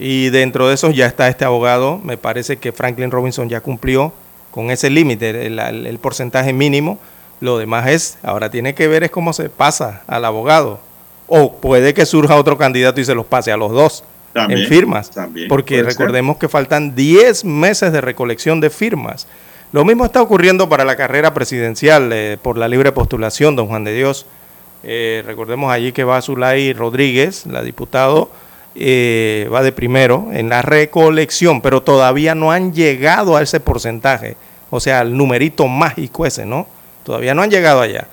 Y dentro de esos ya está este abogado. Me parece que Franklin Robinson ya cumplió con ese límite, el, porcentaje mínimo. Lo demás es, ahora tiene que ver es cómo se pasa al abogado. O puede que surja otro candidato y se los pase a los dos en firmas. porque recordemos que faltan 10 meses de recolección de firmas. Lo mismo está ocurriendo para la carrera presidencial eh, por la libre postulación, don Juan de Dios. Eh, recordemos allí que va Zulay Rodríguez, la diputado eh, va de primero en la recolección, pero todavía no han llegado a ese porcentaje, o sea, al numerito mágico ese, ¿no? Todavía no han llegado allá.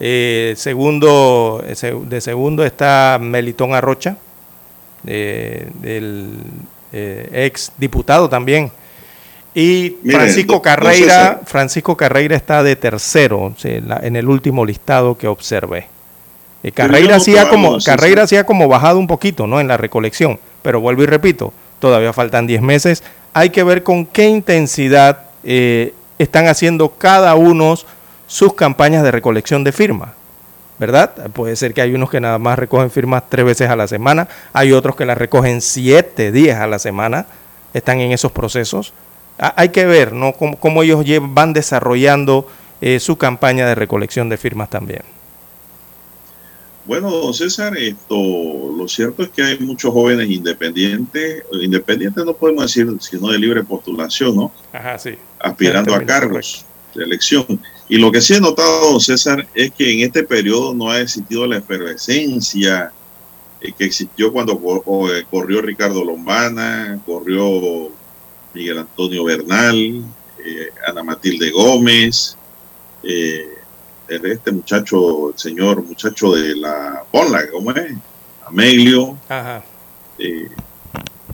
Eh, segundo, de segundo está Melitón Arrocha, eh, ex diputado también. Y Francisco Carreira, Francisco Carreira está de tercero en el último listado que observé. Eh, Carreira hacía como, Carreira como bajado un poquito, ¿no? En la recolección. Pero vuelvo y repito, todavía faltan 10 meses. Hay que ver con qué intensidad eh, están haciendo cada uno sus campañas de recolección de firmas. ¿Verdad? Puede ser que hay unos que nada más recogen firmas tres veces a la semana, hay otros que las recogen siete días a la semana, están en esos procesos. hay que ver ¿no? cómo, ellos van desarrollando eh, su campaña de recolección de firmas también. Bueno, don César, esto, lo cierto es que hay muchos jóvenes independientes, independientes no podemos decir, sino de libre postulación, ¿no? Ajá, sí. Aspirando a cargos de elección. Y lo que sí he notado, don César, es que en este periodo no ha existido la efervescencia eh, que existió cuando eh, corrió Ricardo Lombana, corrió Miguel Antonio Bernal, eh, Ana Matilde Gómez, este muchacho, el señor muchacho de la Ponla, ¿cómo es? Amelio. Ajá.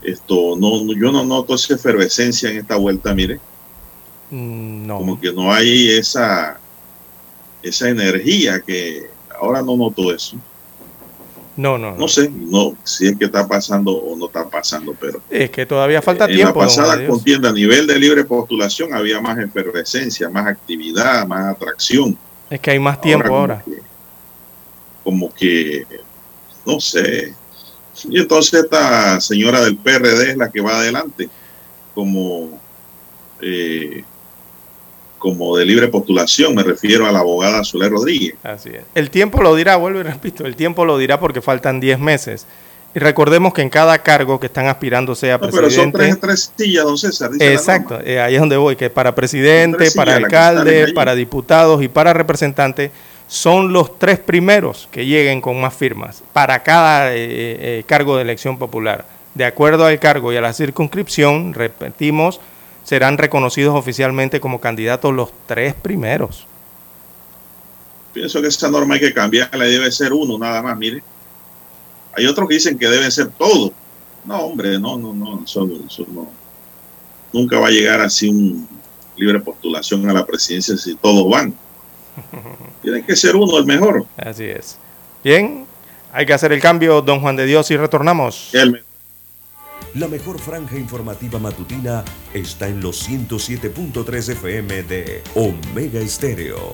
esto, no, yo no noto esa efervescencia en esta vuelta, mire. Mm, no. Como que no hay esa, esa energía que ahora no noto eso. No, no, no. sé, no, si es que está pasando o no está pasando, pero. Es que todavía falta tiempo. En la pasada contienda a nivel de libre postulación había más efervescencia, más actividad, más atracción. Es que hay más tiempo ahora. Como que, no sé. Y entonces esta señora del PRD es la que va adelante, como eh, como de libre postulación, me refiero a la abogada Soler Rodríguez. Así es. El tiempo lo dirá, vuelvo y repito, el tiempo lo dirá porque faltan 10 meses. Y recordemos que en cada cargo que están aspirando sea presidente. Pero son tres, tres sillas, don César. exacto, eh, ahí es donde voy, que para presidente, para alcalde, para diputados y para representante son los tres primeros que lleguen con más firmas para cada eh, eh, cargo de elección popular. De acuerdo al cargo y a la circunscripción, repetimos, serán reconocidos oficialmente como candidatos los tres primeros. Pienso que esa norma hay que cambiarla debe ser uno nada más, mire. Hay otros que dicen que deben ser todos. No, hombre, no, no, no, eso, no. Nunca va a llegar así un libre postulación a la presidencia si todos van. Tiene que ser uno el mejor. Así es. Bien, hay que hacer el cambio, don Juan de Dios, y retornamos. El la mejor franja informativa matutina está en los 107.3 FM de Omega Estéreo.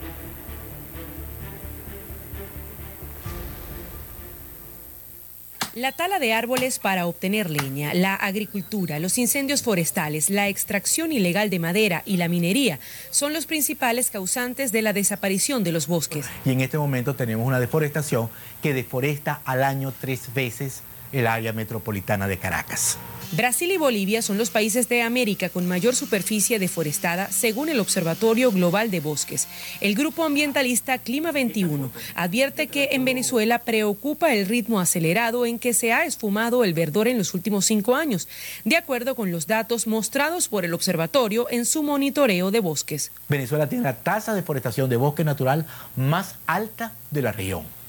La tala de árboles para obtener leña, la agricultura, los incendios forestales, la extracción ilegal de madera y la minería son los principales causantes de la desaparición de los bosques. Y en este momento tenemos una deforestación que deforesta al año tres veces el área metropolitana de Caracas. Brasil y Bolivia son los países de América con mayor superficie deforestada según el Observatorio Global de Bosques. El grupo ambientalista Clima 21 advierte que en Venezuela preocupa el ritmo acelerado en que se ha esfumado el verdor en los últimos cinco años, de acuerdo con los datos mostrados por el observatorio en su monitoreo de bosques. Venezuela tiene la tasa de deforestación de bosque natural más alta de la región.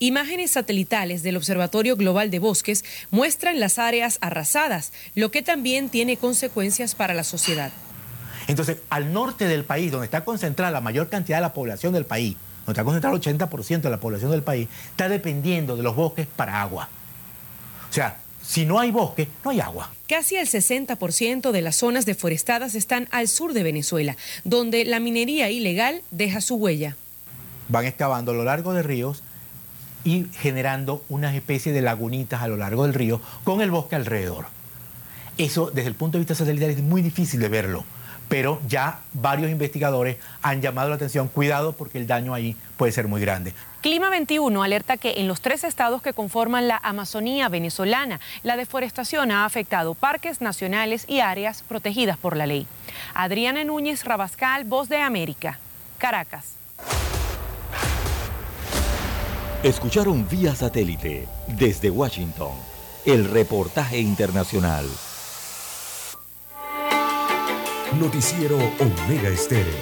Imágenes satelitales del Observatorio Global de Bosques muestran las áreas arrasadas, lo que también tiene consecuencias para la sociedad. Entonces, al norte del país, donde está concentrada la mayor cantidad de la población del país, donde está concentrado el 80% de la población del país, está dependiendo de los bosques para agua. O sea, si no hay bosque, no hay agua. Casi el 60% de las zonas deforestadas están al sur de Venezuela, donde la minería ilegal deja su huella. Van excavando a lo largo de ríos y generando una especie de lagunitas a lo largo del río con el bosque alrededor. Eso desde el punto de vista satelital es muy difícil de verlo, pero ya varios investigadores han llamado la atención, cuidado porque el daño ahí puede ser muy grande. Clima 21 alerta que en los tres estados que conforman la Amazonía venezolana, la deforestación ha afectado parques nacionales y áreas protegidas por la ley. Adriana Núñez Rabascal, Voz de América, Caracas. Escucharon vía satélite desde Washington el reportaje internacional. Noticiero Omega Estéreo.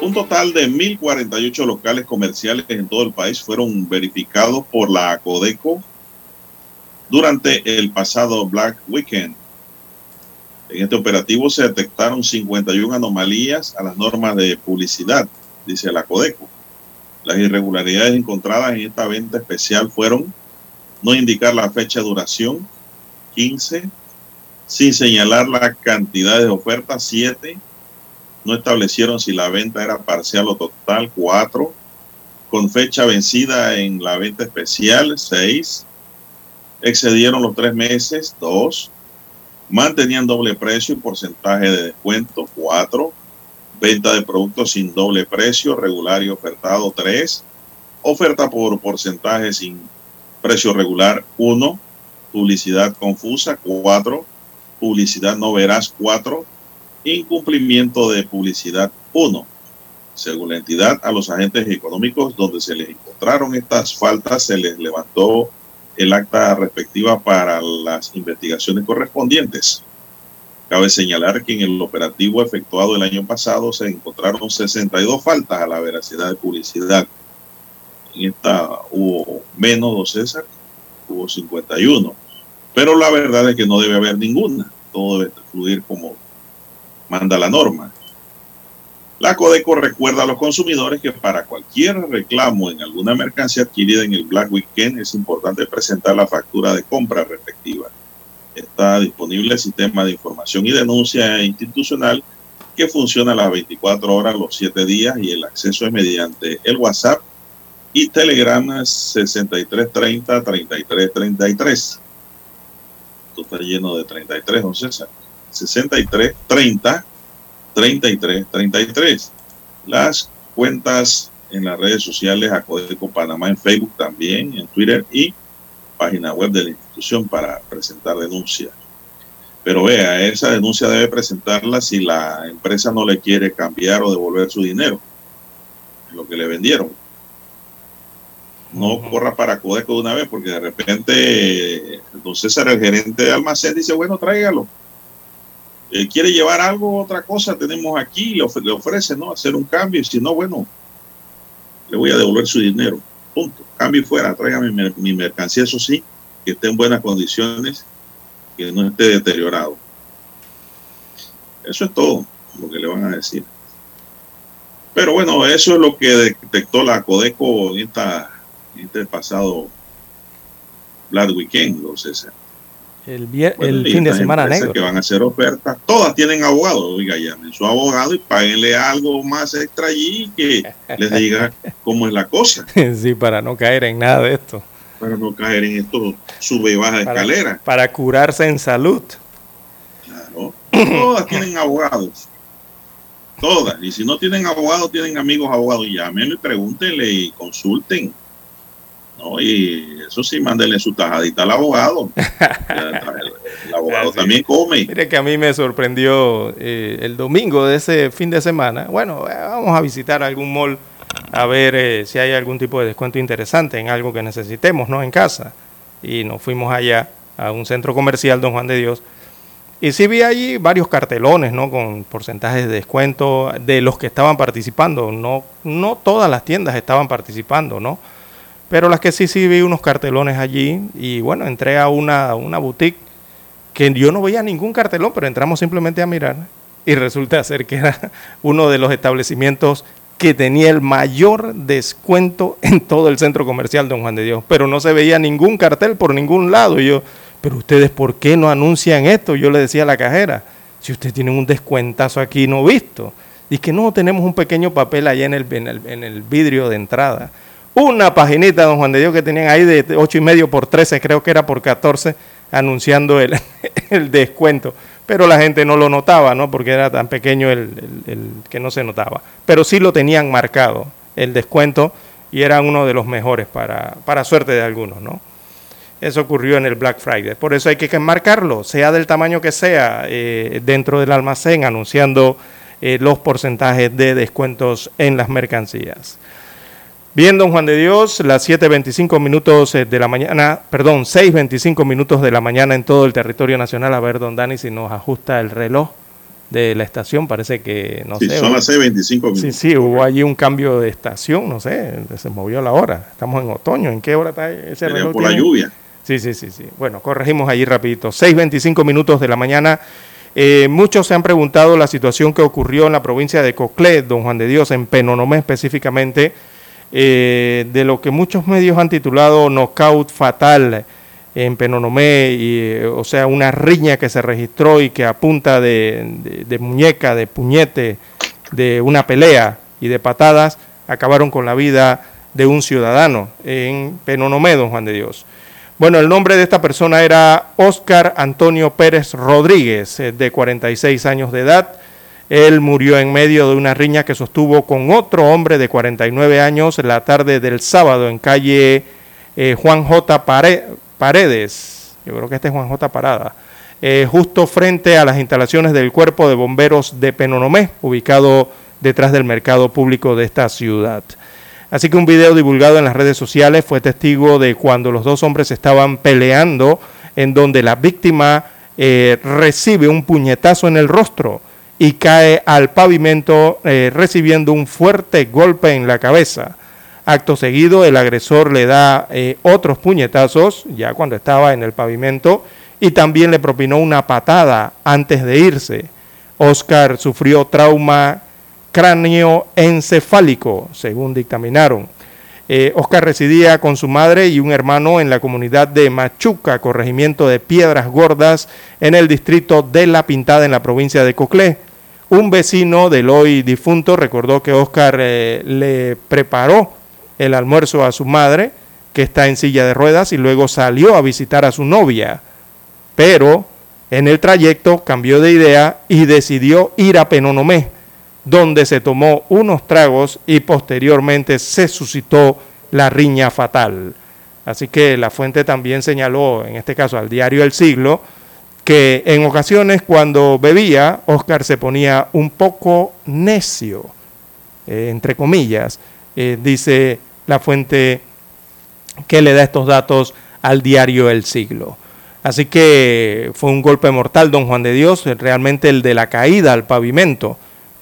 Un total de 1.048 locales comerciales en todo el país fueron verificados por la ACODECO durante el pasado Black Weekend. En este operativo se detectaron 51 anomalías a las normas de publicidad, dice la Codeco. Las irregularidades encontradas en esta venta especial fueron no indicar la fecha de duración, 15, sin señalar la cantidad de ofertas, 7, no establecieron si la venta era parcial o total, 4, con fecha vencida en la venta especial, 6, excedieron los tres meses, 2, mantenían doble precio y porcentaje de descuento, 4, venta de productos sin doble precio, regular y ofertado, 3, oferta por porcentaje sin precio regular, 1, publicidad confusa, 4, publicidad no verás, 4, incumplimiento de publicidad, 1. Según la entidad, a los agentes económicos donde se les encontraron estas faltas, se les levantó el acta respectiva para las investigaciones correspondientes. Cabe señalar que en el operativo efectuado el año pasado se encontraron 62 faltas a la veracidad de publicidad. En esta hubo menos, dos César, hubo 51. Pero la verdad es que no debe haber ninguna. Todo debe fluir como manda la norma. La Codeco recuerda a los consumidores que para cualquier reclamo en alguna mercancía adquirida en el Black Weekend es importante presentar la factura de compra respectiva. Está disponible el sistema de información y denuncia institucional que funciona las 24 horas los 7 días y el acceso es mediante el WhatsApp y Telegram 6330-3333. Esto lleno de 33, don César. 6330 33 33. Las cuentas en las redes sociales Acodeco Panamá en Facebook también, en Twitter y página web de la institución para presentar denuncia. Pero vea, esa denuncia debe presentarla si la empresa no le quiere cambiar o devolver su dinero, lo que le vendieron. No corra para Codeco de una vez, porque de repente don César, el gerente de almacén, dice, bueno, tráigalo eh, quiere llevar algo, otra cosa, tenemos aquí, le, ofrece, ¿no? Hacer un cambio, y si no, bueno, le voy a devolver su dinero. Punto. Cambio fuera, tráigame mi, mercancía, eso sí, que esté en buenas condiciones, que no esté deteriorado. Eso es todo lo que le van a decir. Pero bueno, eso es lo que detectó la Codeco en, esta, en este pasado Black Weekend, los César. El, el fin de semana negro. que van a hacer ofertas, todas tienen abogado, oiga, llamen su abogado y páguenle algo más extra allí que les diga cómo es la cosa. Sí, para no caer en nada de esto. Para no caer en esto sube y baja escalera. Para curarse en salud. Claro, todas tienen abogados. Todas. Y si no tienen abogados, tienen amigos abogados. Llámenlo y pregúntenle y consulten y eso sí, mándele su tajadita al abogado. el, abogado también come. Mire que a mí me sorprendió eh, el domingo de ese fin de semana. Bueno, eh, vamos a visitar algún mall a ver eh, si hay algún tipo de descuento interesante en algo que necesitemos, ¿no? En casa. Y nos fuimos allá a un centro comercial, Don Juan de Dios. Y sí vi allí varios cartelones, ¿no? Con porcentajes de descuento de los que estaban participando. No, no todas las tiendas estaban participando, ¿no? Pero las que sí, sí vi unos cartelones allí y bueno, entré a una, una boutique que yo no veía ningún cartelón, pero entramos simplemente a mirar y resulta ser que era uno de los establecimientos que tenía el mayor descuento en todo el centro comercial Don Juan de Dios, pero no se veía ningún cartel por ningún lado. Y yo, pero ustedes, ¿por qué no anuncian esto? Yo le decía a la cajera, si ustedes tienen un descuentazo aquí no visto, y que no tenemos un pequeño papel allá en el, en el, en el vidrio de entrada una paginita, don Juan de Dios, que tenían ahí de 8 y medio por 13, creo que era por 14, anunciando el, el descuento. Pero la gente no lo notaba, ¿no? Porque era tan pequeño el, que no se notaba. Pero sí lo tenían marcado, el descuento, y era uno de los mejores para, para suerte de algunos, ¿no? Eso ocurrió en el Black Friday. Por eso hay que marcarlo, sea del tamaño que sea, eh, dentro del almacén, anunciando eh, los porcentajes de descuentos en las mercancías. Bien, don Juan de Dios, las 7.25 minutos eh, de la mañana, perdón, 6.25 minutos de la mañana en todo el territorio nacional. A ver, don Dani, si nos ajusta el reloj de la estación, parece que, no sí, sé. Son las 6.25 minutos. Sí, sí, hubo allí un cambio de estación, no sé, se movió la hora. Estamos en otoño, ¿en qué hora está ese reloj? por la lluvia. Sí, sí, sí, sí. Bueno, corregimos allí rapidito. 6.25 minutos de la mañana. Eh, muchos se han preguntado la situación que ocurrió en la provincia de Coclé, don Juan de Dios, en Penonomé específicamente, eh, de lo que muchos medios han titulado knockout fatal en Penonomé, y, eh, o sea, una riña que se registró y que a punta de, muñeca, de puñete, de una pelea y de patadas, acabaron con la vida de un ciudadano en Penonomé, don Juan de Dios. Bueno, el nombre de esta persona era Óscar Antonio Pérez Rodríguez, eh, de 46 años de edad. Él murió en medio de una riña que sostuvo con otro hombre de 49 años la tarde del sábado en calle eh, Juan J. Paredes. Yo creo que este es Juan J. Parada. Eh, justo frente a las instalaciones del Cuerpo de Bomberos de Penonomé, ubicado detrás del mercado público de esta ciudad. Así que un video divulgado en las redes sociales fue testigo de cuando los dos hombres estaban peleando, en donde la víctima eh, recibe un puñetazo en el rostro y cae al pavimento eh, recibiendo un fuerte golpe en la cabeza. Acto seguido, el agresor le da eh, otros puñetazos, ya cuando estaba en el pavimento, y también le propinó una patada antes de irse. Oscar sufrió trauma cráneo encefálico, según dictaminaron. Eh, Oscar residía con su madre y un hermano en la comunidad de Machuca, corregimiento de Piedras Gordas, en el distrito de La Pintada, en la provincia de Coclé. Un vecino del hoy difunto recordó que Oscar eh, le preparó el almuerzo a su madre, que está en silla de ruedas, y luego salió a visitar a su novia. Pero en el trayecto cambió de idea y decidió ir a Penonomé donde se tomó unos tragos y posteriormente se suscitó la riña fatal. Así que la fuente también señaló, en este caso al diario El Siglo, que en ocasiones cuando bebía, Oscar se ponía un poco necio, eh, entre comillas, eh, dice la fuente que le da estos datos al diario El Siglo. Así que fue un golpe mortal, don Juan de Dios, realmente el de la caída al pavimento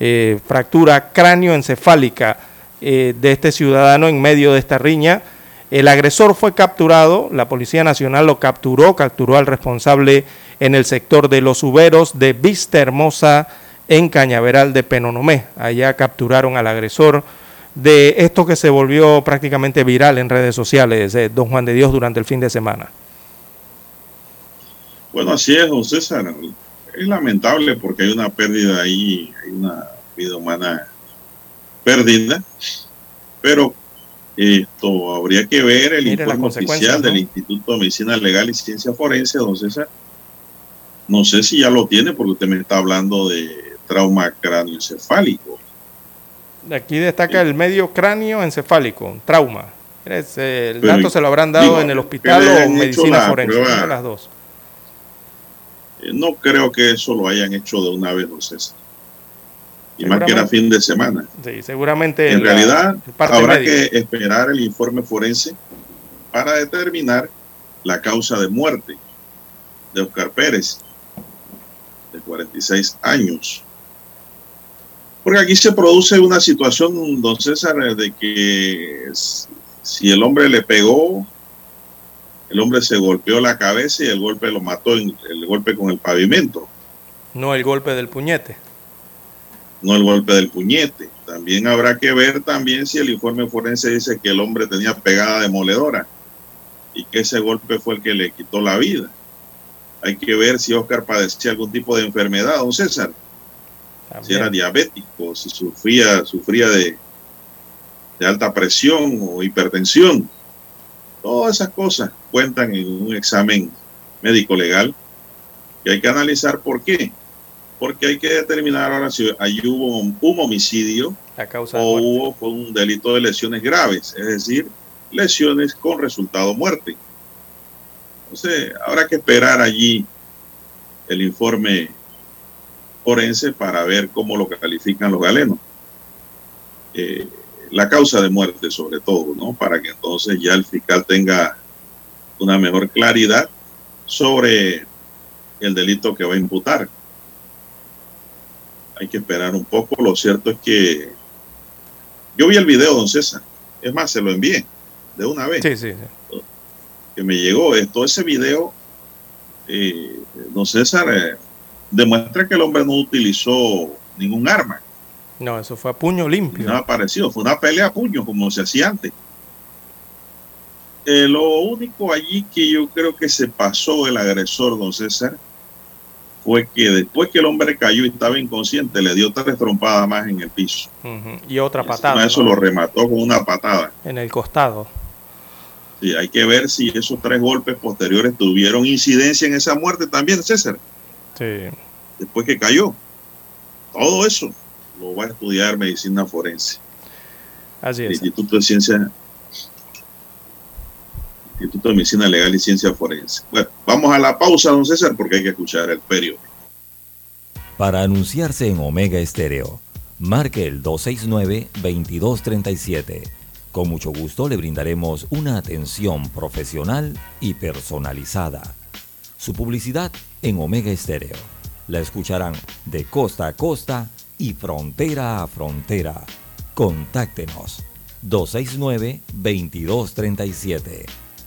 eh, fractura cráneo-encefálica eh, de este ciudadano en medio de esta riña. El agresor fue capturado, la Policía Nacional lo capturó, capturó al responsable en el sector de los Uberos de Vista Hermosa en Cañaveral de Penonomé. Allá capturaron al agresor de esto que se volvió prácticamente viral en redes sociales, eh, don Juan de Dios, durante el fin de semana. Bueno, así es, don César. Es lamentable porque hay una pérdida ahí, hay una vida humana perdida, pero esto habría que ver el informe oficial del Instituto de Medicina Legal y Ciencia Forense, don César. No sé si ya lo tiene porque usted me está hablando de trauma cráneoencefálico. Aquí destaca el medio cráneo encefálico, trauma. El dato se lo habrán dado en el hospital o medicina forense, las dos. Eh, no creo que eso lo hayan hecho de una vez, don César y más que era fin de semana. Sí, seguramente. En realidad, habrá que esperar el informe forense para determinar la causa de muerte de Oscar Pérez, de 46 años. Porque aquí se produce una situación, don César, de que si el hombre le pegó, el hombre se golpeó la cabeza y el golpe lo mató, el golpe con el pavimento. No el golpe del puñete no el golpe del puñete. También habrá que ver también si el informe forense dice que el hombre tenía pegada demoledora y que ese golpe fue el que le quitó la vida. Hay que ver si Oscar padecía algún tipo de enfermedad, don César. Si era diabético, si sufría, sufría de, de alta presión o hipertensión. Todas esas cosas cuentan en un examen médico legal que hay que analizar por qué porque hay que determinar ahora si ahí hubo un, homicidio o hubo un delito de lesiones graves, es decir, lesiones con resultado muerte. Entonces, habrá que esperar allí el informe forense para ver cómo lo califican los galenos. Eh, la causa de muerte sobre todo, ¿no? Para que entonces ya el fiscal tenga una mejor claridad sobre el delito que va a imputar. Hay que esperar un poco. Lo cierto es que yo vi el video, don César. Es más, se lo envié de una vez. Sí, sí, Que me llegó esto. Ese video, eh, don César, eh, demuestra que el hombre no utilizó ningún arma. No, eso fue a puño limpio. Nada parecido, fue una pelea a puño como se hacía antes. Eh, lo único allí que yo creo que se pasó el agresor, don César, fue que después que el hombre cayó y estaba inconsciente, le dio tres trompadas más en el piso. Y otra patada. Eso lo remató con una patada. En el costado. Sí, hay que ver si esos tres golpes posteriores tuvieron incidencia en esa muerte también, César. Sí. Después que cayó. Todo eso lo va a estudiar medicina forense. Así es. El Instituto de Ciencia Instituto de Medicina Legal y Ciencia Forense. Bueno, vamos a la pausa, don César, porque hay que escuchar el periódico. Para anunciarse en Omega Estéreo, marque el 269-2237. Con mucho gusto le brindaremos una atención profesional y personalizada. Su publicidad en Omega Estéreo. La escucharán de costa a costa y frontera a frontera. Contáctenos 269-2237.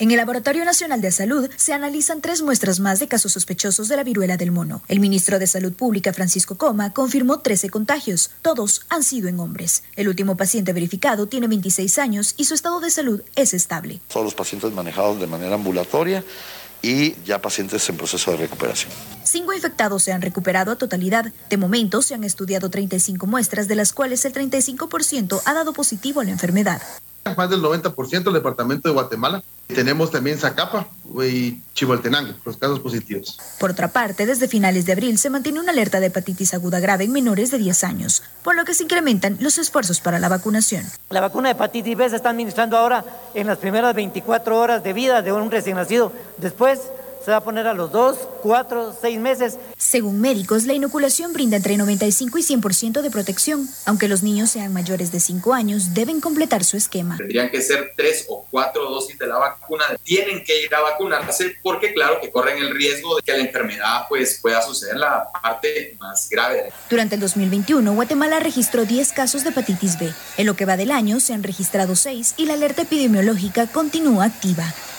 En el Laboratorio Nacional de Salud se analizan tres muestras más de casos sospechosos de la viruela del mono. El ministro de Salud Pública, Francisco Coma, confirmó 13 contagios. Todos han sido en hombres. El último paciente verificado tiene 26 años y su estado de salud es estable. Todos los pacientes manejados de manera ambulatoria y ya pacientes en proceso de recuperación. Cinco infectados se han recuperado a totalidad. De momento se han estudiado 35 muestras, de las cuales el 35% ha dado positivo a la enfermedad. Más del 90% del departamento de Guatemala. Tenemos también Zacapa y Chimaltenango, los casos positivos. Por otra parte, desde finales de abril se mantiene una alerta de hepatitis aguda grave en menores de 10 años, por lo que se incrementan los esfuerzos para la vacunación. La vacuna de hepatitis B se está administrando ahora en las primeras 24 horas de vida de un recién nacido. Después se va a poner a los 2, 4, 6 meses. Según médicos, la inoculación brinda entre 95 y 100% de protección. Aunque los niños sean mayores de 5 años, deben completar su esquema. Tendrían que ser 3 o 4 dosis de la vacuna. Tienen que ir a vacunarse porque, claro, que corren el riesgo de que la enfermedad pues, pueda suceder la parte más grave. Durante el 2021, Guatemala registró 10 casos de hepatitis B. En lo que va del año, se han registrado 6 y la alerta epidemiológica continúa activa.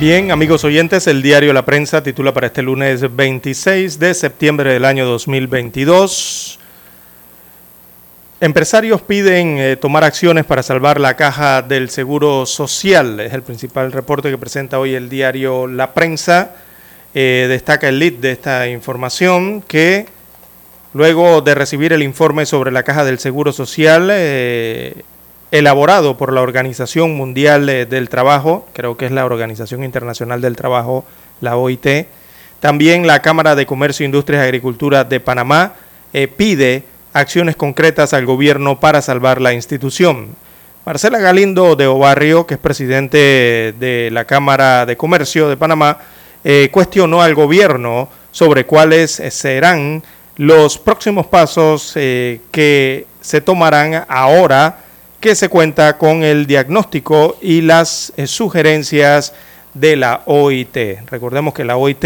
Bien, amigos oyentes, el diario La Prensa titula para este lunes 26 de septiembre del año 2022. Empresarios piden eh, tomar acciones para salvar la caja del Seguro Social. Es el principal reporte que presenta hoy el diario La Prensa. Eh, destaca el lead de esta información que luego de recibir el informe sobre la caja del Seguro Social, eh, elaborado por la Organización Mundial eh, del Trabajo, creo que es la Organización Internacional del Trabajo, la OIT. También la Cámara de Comercio, Industrias y Agricultura de Panamá eh, pide acciones concretas al gobierno para salvar la institución. Marcela Galindo de Obarrio, que es presidente de la Cámara de Comercio de Panamá, eh, cuestionó al gobierno sobre cuáles serán los próximos pasos eh, que se tomarán ahora que se cuenta con el diagnóstico y las eh, sugerencias de la OIT. Recordemos que la OIT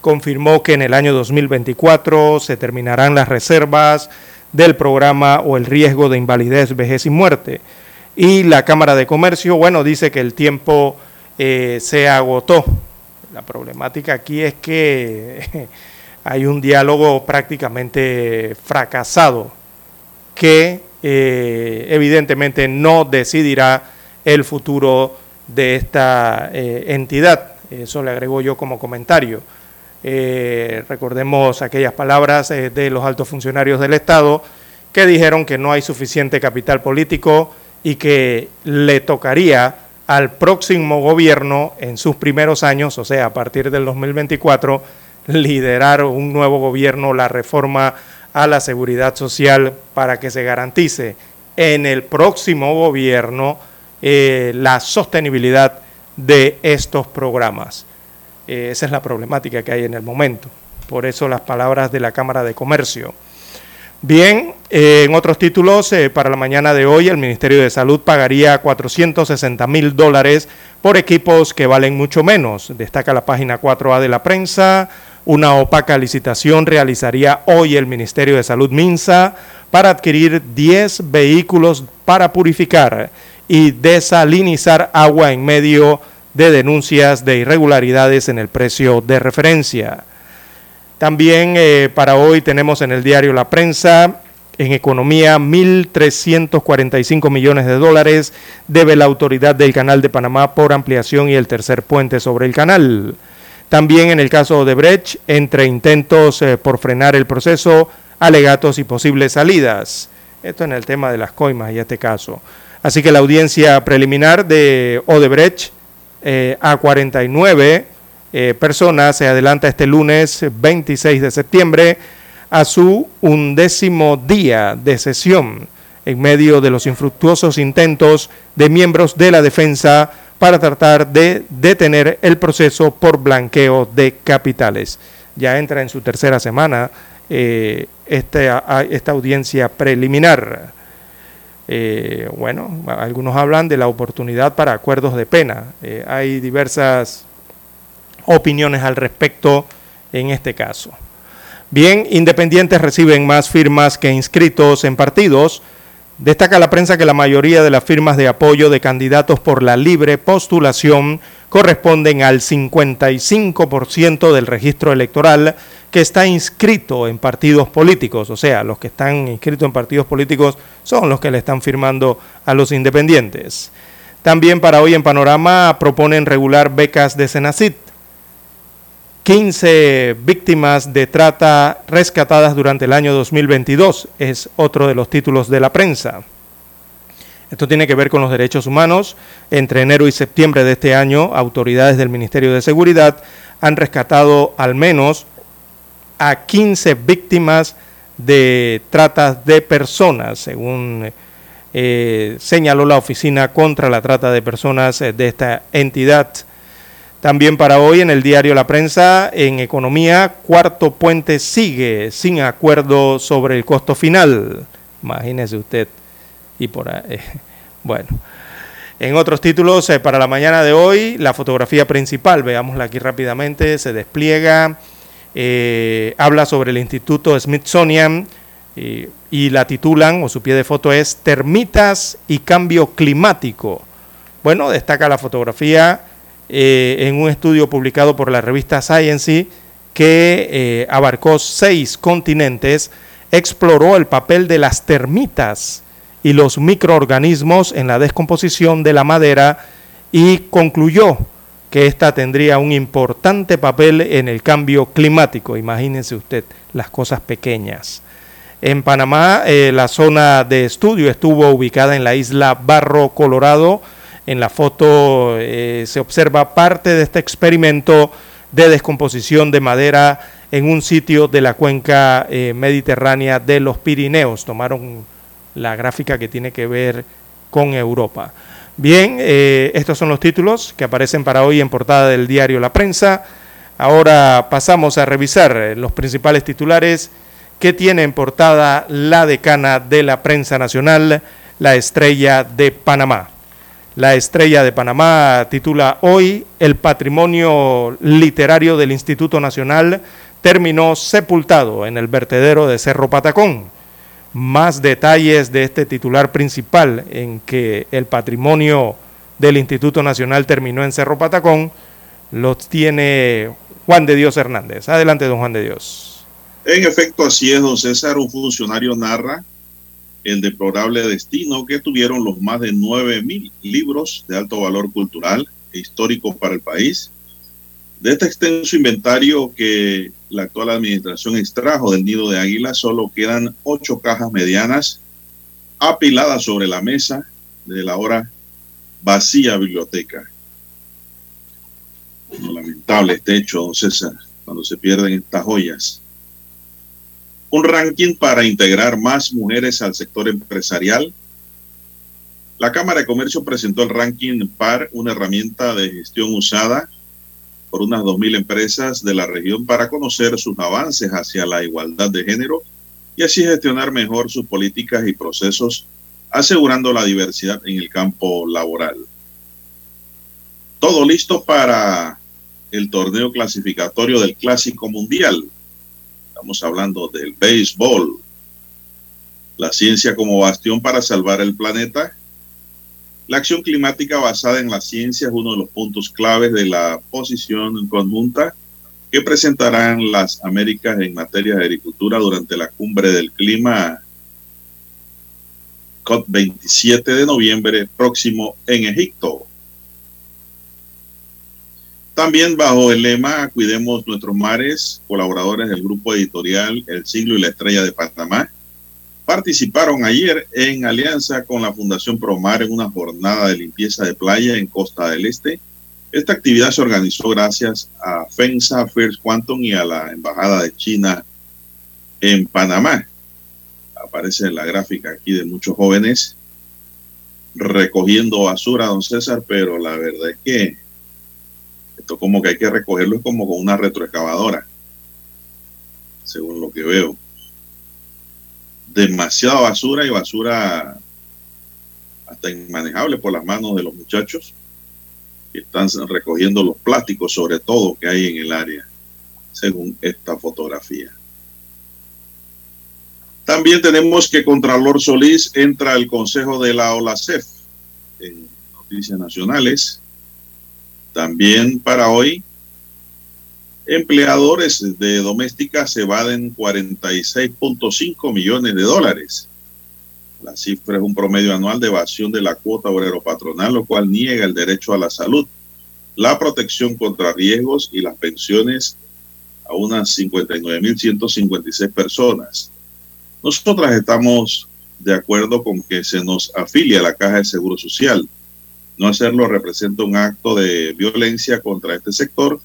confirmó que en el año 2024 se terminarán las reservas del programa o el riesgo de invalidez, vejez y muerte. Y la Cámara de Comercio, bueno, dice que el tiempo eh, se agotó. La problemática aquí es que hay un diálogo prácticamente fracasado que eh, evidentemente no decidirá el futuro de esta eh, entidad. Eso le agrego yo como comentario. recordemos aquellas palabras de los altos funcionarios del Estado que dijeron que no hay suficiente capital político y que le tocaría al próximo gobierno en sus primeros años, o sea, a partir del 2024, liderar un nuevo gobierno, la reforma a la seguridad social para que se garantice en el próximo gobierno eh, la sostenibilidad de estos programas. Eh, esa es la problemática que hay en el momento. Por eso las palabras de la Cámara de Comercio. Bien, eh, en otros títulos, para la mañana de hoy, el Ministerio de Salud pagaría 460 mil dólares por equipos que valen mucho menos. Destaca la página 4A de la prensa. Una opaca licitación realizaría hoy el Ministerio de Salud Minsa para adquirir 10 vehículos para purificar y desalinizar agua en medio de denuncias de irregularidades en el precio de referencia. También eh, para hoy tenemos en el diario La Prensa, en economía, 1.345 millones de dólares debe la autoridad del Canal de Panamá por ampliación y el tercer puente sobre el canal. También en el caso de Brecht, entre intentos eh, por frenar el proceso, alegatos y posibles salidas. Esto en el tema de las coimas y este caso. Así que la audiencia preliminar de Odebrecht eh, A49 eh, personas se adelanta este lunes 26 de septiembre a su undécimo día de sesión en medio de los infructuosos intentos de miembros de la defensa para tratar de detener el proceso por blanqueo de capitales. Ya entra en su tercera semana eh, esta, esta, audiencia preliminar. Eh, bueno, algunos hablan de la oportunidad para acuerdos de pena. hay diversas opiniones al respecto en este caso. Bien, independientes reciben más firmas que inscritos en partidos. Destaca la prensa que la mayoría de las firmas de apoyo de candidatos por la libre postulación corresponden al 55% del registro electoral que está inscrito en partidos políticos, o sea, los que están inscritos en partidos políticos son los que le están firmando a los independientes. También para hoy en Panorama proponen regular becas de Senacit. 15 víctimas de trata rescatadas durante el año 2022, es otro de los títulos de la prensa. Esto tiene que ver con los derechos humanos. Entre enero y septiembre de este año, autoridades del Ministerio de Seguridad han rescatado al menos a 15 víctimas de trata de personas, según eh, señaló la Oficina contra la Trata de Personas de esta entidad. También para hoy en el diario La Prensa, en economía, cuarto puente sigue sin acuerdo sobre el costo final. Imagínese usted. Y por ahí, bueno. En otros títulos, eh, para la mañana de hoy, la fotografía principal, veámosla aquí rápidamente, se despliega, eh, habla sobre el Instituto Smithsonian y la titulan, o su pie de foto es Termitas y Cambio Climático. Bueno, destaca la fotografía eh, en un estudio publicado por la revista Science que eh, abarcó seis continentes, exploró el papel de las termitas y los microorganismos en la descomposición de la madera y concluyó que ésta tendría un importante papel en el cambio climático. Imagínense usted las cosas pequeñas. En Panamá, eh, la zona de estudio estuvo ubicada en la isla Barro Colorado, en la foto eh, se observa parte de este experimento de descomposición de madera en un sitio de la cuenca eh, mediterránea de los Pirineos. Tomaron la gráfica que tiene que ver con Europa. Bien, eh, estos son los títulos que aparecen para hoy en portada del diario La Prensa. Ahora pasamos a revisar los principales titulares que tiene en portada la decana de la prensa nacional, la estrella de Panamá. La estrella de Panamá titula hoy El patrimonio literario del Instituto Nacional terminó sepultado en el vertedero de Cerro Patacón. Más detalles de este titular principal en que el patrimonio del Instituto Nacional terminó en Cerro Patacón los tiene Juan de Dios Hernández. Adelante, don Juan de Dios. En efecto, así es, don César. Un funcionario narra el deplorable destino que tuvieron los más de nueve mil libros de alto valor cultural e histórico para el país. De este extenso inventario que la actual administración extrajo del nido de águila, solo quedan ocho cajas medianas apiladas sobre la mesa de la ahora vacía biblioteca. lamentable este hecho, don César, cuando se pierden estas joyas un ranking para integrar más mujeres al sector empresarial. La Cámara de Comercio presentó el ranking PAR, una herramienta de gestión usada por unas 2.000 empresas de la región para conocer sus avances hacia la igualdad de género y así gestionar mejor sus políticas y procesos, asegurando la diversidad en el campo laboral. Todo listo para el torneo clasificatorio del Clásico Mundial. Estamos hablando del béisbol. La ciencia como bastión para salvar el planeta. La acción climática basada en la ciencia es uno de los puntos claves de la posición conjunta que presentarán las Américas en materia de agricultura durante la cumbre del clima COP27 de noviembre próximo en Egipto. También bajo el lema Cuidemos nuestros mares, colaboradores del grupo editorial El Siglo y la Estrella de Panamá participaron ayer en alianza con la Fundación Promar en una jornada de limpieza de playa en Costa del Este. Esta actividad se organizó gracias a FENSA, First Quantum y a la Embajada de China en Panamá. Aparece la gráfica aquí de muchos jóvenes recogiendo basura, don César, pero la verdad es que esto como que hay que recogerlo como con una retroexcavadora, según lo que veo. Demasiada basura y basura hasta inmanejable por las manos de los muchachos que están recogiendo los plásticos, sobre todo que hay en el área, según esta fotografía. También tenemos que Contralor Solís entra al Consejo de la OLACEF en Noticias Nacionales. También para hoy, empleadores de doméstica se evaden 46.5 millones de dólares. La cifra es un promedio anual de evasión de la cuota obrero patronal, lo cual niega el derecho a la salud, la protección contra riesgos y las pensiones a unas 59.156 personas. Nosotras estamos de acuerdo con que se nos afilie a la Caja de Seguro Social no hacerlo representa un acto de violencia contra este sector,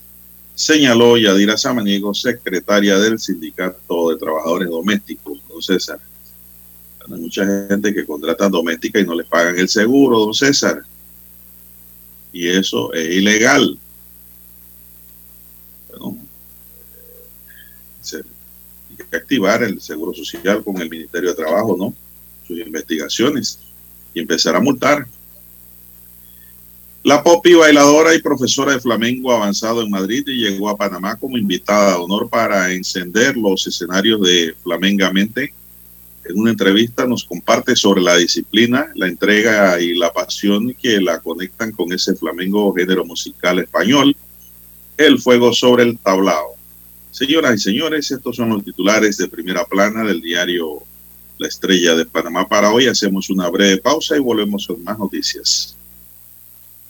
señaló Yadira Samaniego, secretaria del Sindicato de Trabajadores Domésticos, don César. Hay mucha gente que contrata doméstica y no les pagan el seguro, don César. Y eso es ilegal. Bueno, hay que activar el seguro social con el Ministerio de Trabajo, ¿no? Sus investigaciones y empezar a multar. La Popi, bailadora y profesora de flamenco avanzado en Madrid y llegó a Panamá como invitada de honor para encender los escenarios de Flamengamente. En una entrevista nos comparte sobre la disciplina, la entrega y la pasión que la conectan con ese flamengo género musical español, el fuego sobre el tablao. Señoras y señores, estos son los titulares de primera plana del diario La Estrella de Panamá para hoy. Hacemos una breve pausa y volvemos con más noticias.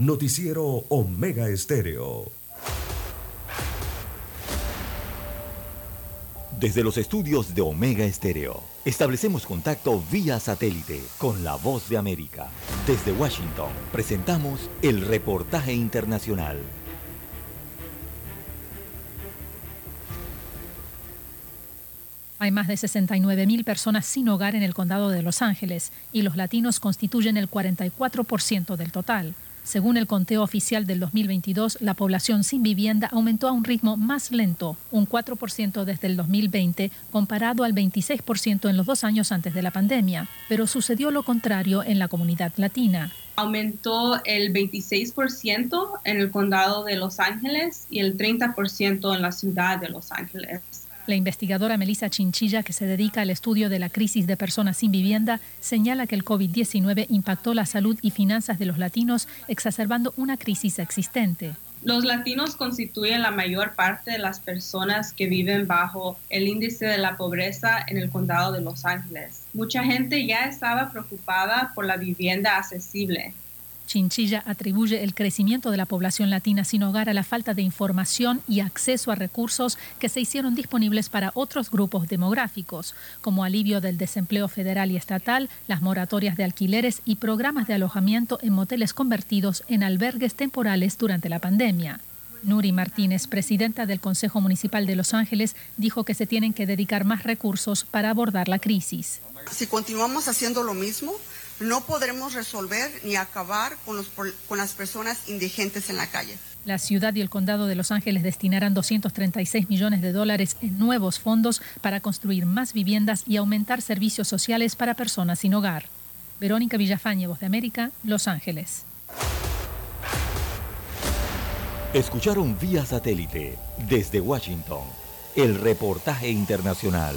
Noticiero Omega Estéreo. Desde los estudios de Omega Estéreo, establecemos contacto vía satélite con la voz de América. Desde Washington, presentamos el reportaje internacional. Hay más de 69.000 personas sin hogar en el condado de Los Ángeles y los latinos constituyen el 44% del total. Según el conteo oficial del 2022, la población sin vivienda aumentó a un ritmo más lento, un 4% desde el 2020, comparado al 26% en los dos años antes de la pandemia, pero sucedió lo contrario en la comunidad latina. Aumentó el 26% en el condado de Los Ángeles y el 30% en la ciudad de Los Ángeles. La investigadora Melissa Chinchilla, que se dedica al estudio de la crisis de personas sin vivienda, señala que el COVID-19 impactó la salud y finanzas de los latinos, exacerbando una crisis existente. Los latinos constituyen la mayor parte de las personas que viven bajo el índice de la pobreza en el condado de Los Ángeles. Mucha gente ya estaba preocupada por la vivienda accesible, Chinchilla atribuye el crecimiento de la población latina sin hogar a la falta de información y acceso a recursos que se hicieron disponibles para otros grupos demográficos, como alivio del desempleo federal y estatal, las moratorias de alquileres y programas de alojamiento en moteles convertidos en albergues temporales durante la pandemia. Nuri Martínez, presidenta del Consejo Municipal de Los Ángeles, dijo que se tienen que dedicar más recursos para abordar la crisis. Si continuamos haciendo lo mismo, no podremos resolver ni acabar con, los, con las personas indigentes en la calle. La ciudad y el condado de Los Ángeles destinarán 236 millones de dólares en nuevos fondos para construir más viviendas y aumentar servicios sociales para personas sin hogar. Verónica Villafañe, Voz de América, Los Ángeles. Escucharon vía satélite desde Washington el reportaje internacional.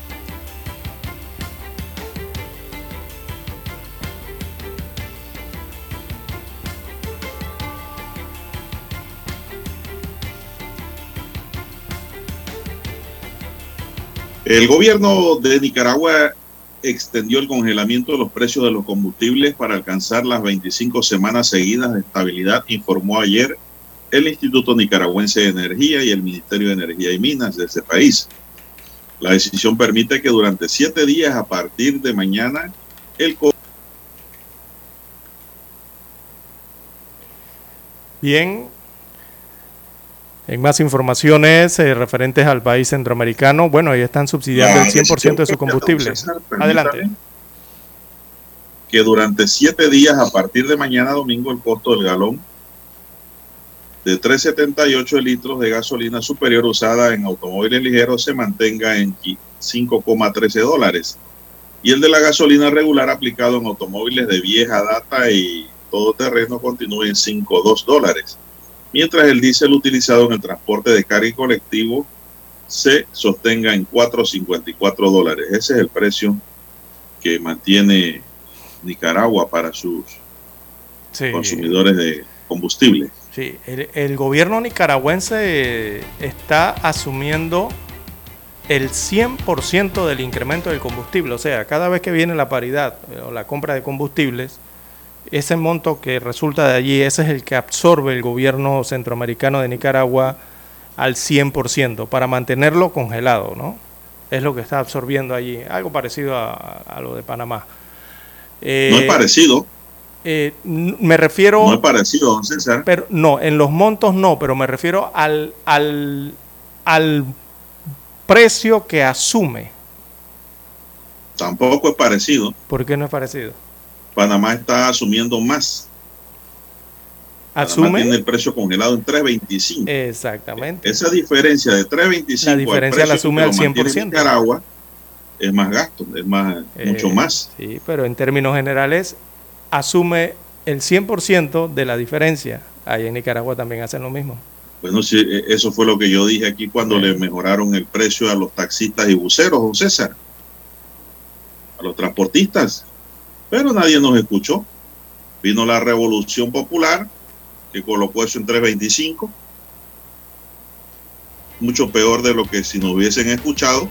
El gobierno de Nicaragua extendió el congelamiento de los precios de los combustibles para alcanzar las 25 semanas seguidas de estabilidad, informó ayer el Instituto Nicaragüense de Energía y el Ministerio de Energía y Minas de ese país. La decisión permite que durante siete días a partir de mañana el Bien, en más informaciones eh, referentes al país centroamericano, bueno, ahí están subsidiando el 100% de su combustible. Adelante. Que durante siete días, a partir de mañana domingo, el costo del galón de 3,78 litros de gasolina superior usada en automóviles ligeros se mantenga en 5,13 dólares. Y el de la gasolina regular aplicado en automóviles de vieja data y todo terreno continúe en 5,2 dólares mientras el diésel utilizado en el transporte de carga y colectivo se sostenga en 4,54 dólares. Ese es el precio que mantiene Nicaragua para sus consumidores de combustible. Sí, el, el, gobierno nicaragüense está asumiendo el 100% del incremento del combustible, o sea, cada vez que viene la paridad o la compra de combustibles, ese monto que resulta de allí, ese es el que absorbe el gobierno centroamericano de Nicaragua al 100% para mantenerlo congelado, ¿no? Es lo que está absorbiendo allí, algo parecido a, lo de Panamá. no es eh, parecido. Eh, me refiero... No es parecido, don César. Pero, no, en los montos no, pero me refiero al, al, al precio que asume. Tampoco es parecido. ¿Por qué no es parecido? Panamá está asumiendo más. ¿Asume? Panamá tiene el precio congelado en 3.25. Exactamente. Esa diferencia de 3.25 la diferencia la asume al 100%. Nicaragua es más gasto, es más, mucho eh, más. Sí, pero en términos generales asume el 100% de la diferencia. Ahí en Nicaragua también hacen lo mismo. Bueno, sí, e, eso fue lo que yo dije aquí cuando le mejoraron el precio a los taxistas y buceros, don César. A los transportistas pero nadie nos escuchó. Vino la revolución popular que colocó eso en 325. Mucho peor de lo que si nos hubiesen escuchado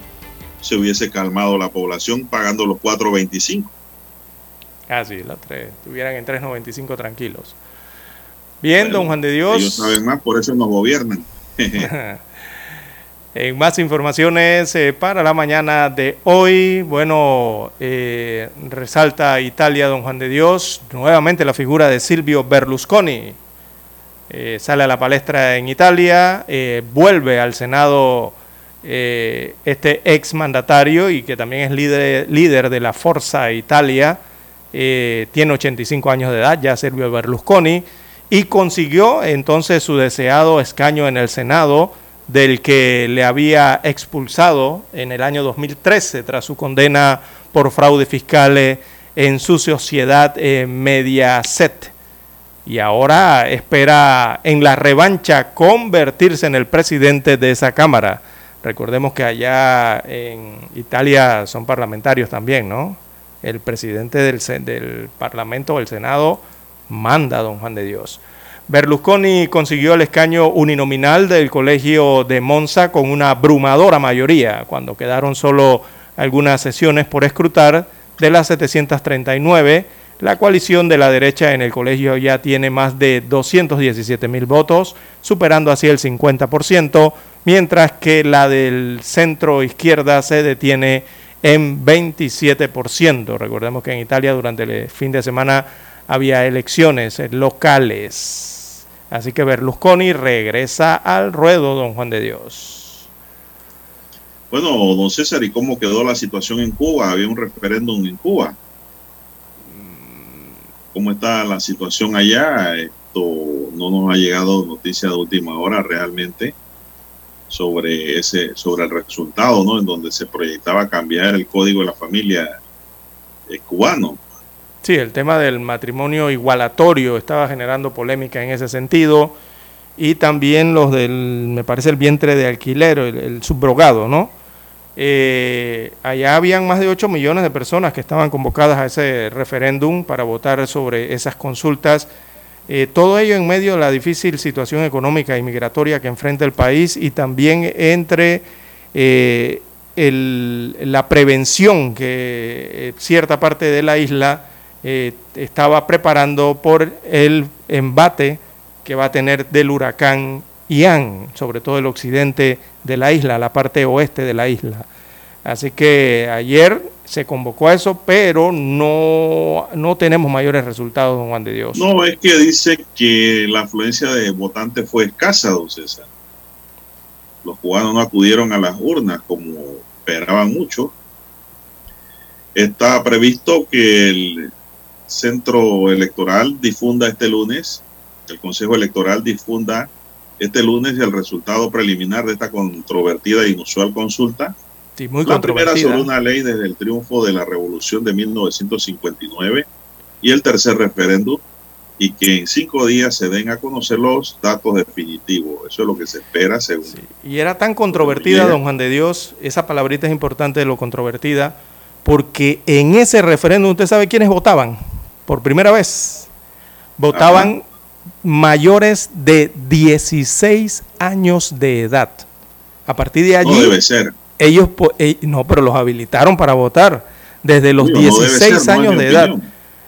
se hubiese calmado la población pagando los 425. Ah, sí, los tres, estuvieran en 395 tranquilos. Bien, don Juan de Dios. Ellos saben más, por eso nos gobiernan. En más informaciones eh, para la mañana de hoy, bueno, eh, resalta Italia, don Juan de Dios, nuevamente la figura de Silvio Berlusconi. Eh, sale a la palestra en Italia, vuelve al Senado este ex mandatario y que también es líder, líder de la Forza Italia, tiene 85 años de edad, ya Silvio Berlusconi, y consiguió entonces su deseado escaño en el Senado del que le había expulsado en el año 2013 tras su condena por fraude fiscal en su sociedad eh, Mediaset. Y ahora espera en la revancha convertirse en el presidente de esa Cámara. Recordemos que allá en Italia son parlamentarios también, ¿no? El presidente del, del Parlamento o el Senado manda a don Juan de Dios. Berlusconi consiguió el escaño uninominal del Colegio de Monza con una abrumadora mayoría, cuando quedaron solo algunas sesiones por escrutar de las 739. La coalición de la derecha en el colegio ya tiene más de 217 mil votos, superando así el 50%, mientras que la del centro izquierda se detiene en 27%. Recordemos que en Italia durante el fin de semana había elecciones locales. Así que Berlusconi regresa al ruedo, don Juan de Dios. Bueno, don César, ¿y cómo quedó la situación en Cuba? Había un referéndum en Cuba. ¿Cómo está la situación allá? Esto no nos ha llegado noticia de última hora realmente sobre ese sobre el resultado, ¿no? En donde se proyectaba cambiar el código de la familia eh, cubano. Sí, el tema del matrimonio igualatorio estaba generando polémica en ese sentido y también los del, me parece, el vientre de alquiler, el, subrogado, ¿no? Eh, allá habían más de 8 millones de personas que estaban convocadas a ese referéndum para votar sobre esas consultas. Eh, todo ello en medio de la difícil situación económica y migratoria que enfrenta el país y también entre eh, la prevención que cierta parte de la isla eh, estaba preparando por el embate que va a tener del huracán Ian, sobre todo el occidente de la isla, la parte oeste de la isla. Así que ayer se convocó a eso, pero no, no tenemos mayores resultados, don Juan de Dios. No, es que dice que la afluencia de votantes fue escasa, don César. Los cubanos no acudieron a las urnas como esperaban mucho. Está previsto que el Centro Electoral difunda este lunes, el Consejo Electoral difunda este lunes el resultado preliminar de esta controvertida e inusual consulta. Sí, muy la primera sobre una ley desde el triunfo de la revolución de 1959 y el tercer referéndum y que en cinco días se den a conocer los datos definitivos. Eso es lo que se espera según. Y era tan controvertida, don Juan de Dios, esa palabrita es importante de lo controvertida, porque en ese referéndum, ¿usted sabe quiénes votaban? Por primera vez. Votaban mayores de 16 años de edad. A partir de allí... No debe ser. Ellos, eh, no, pero los habilitaron para votar desde los 16 años de edad.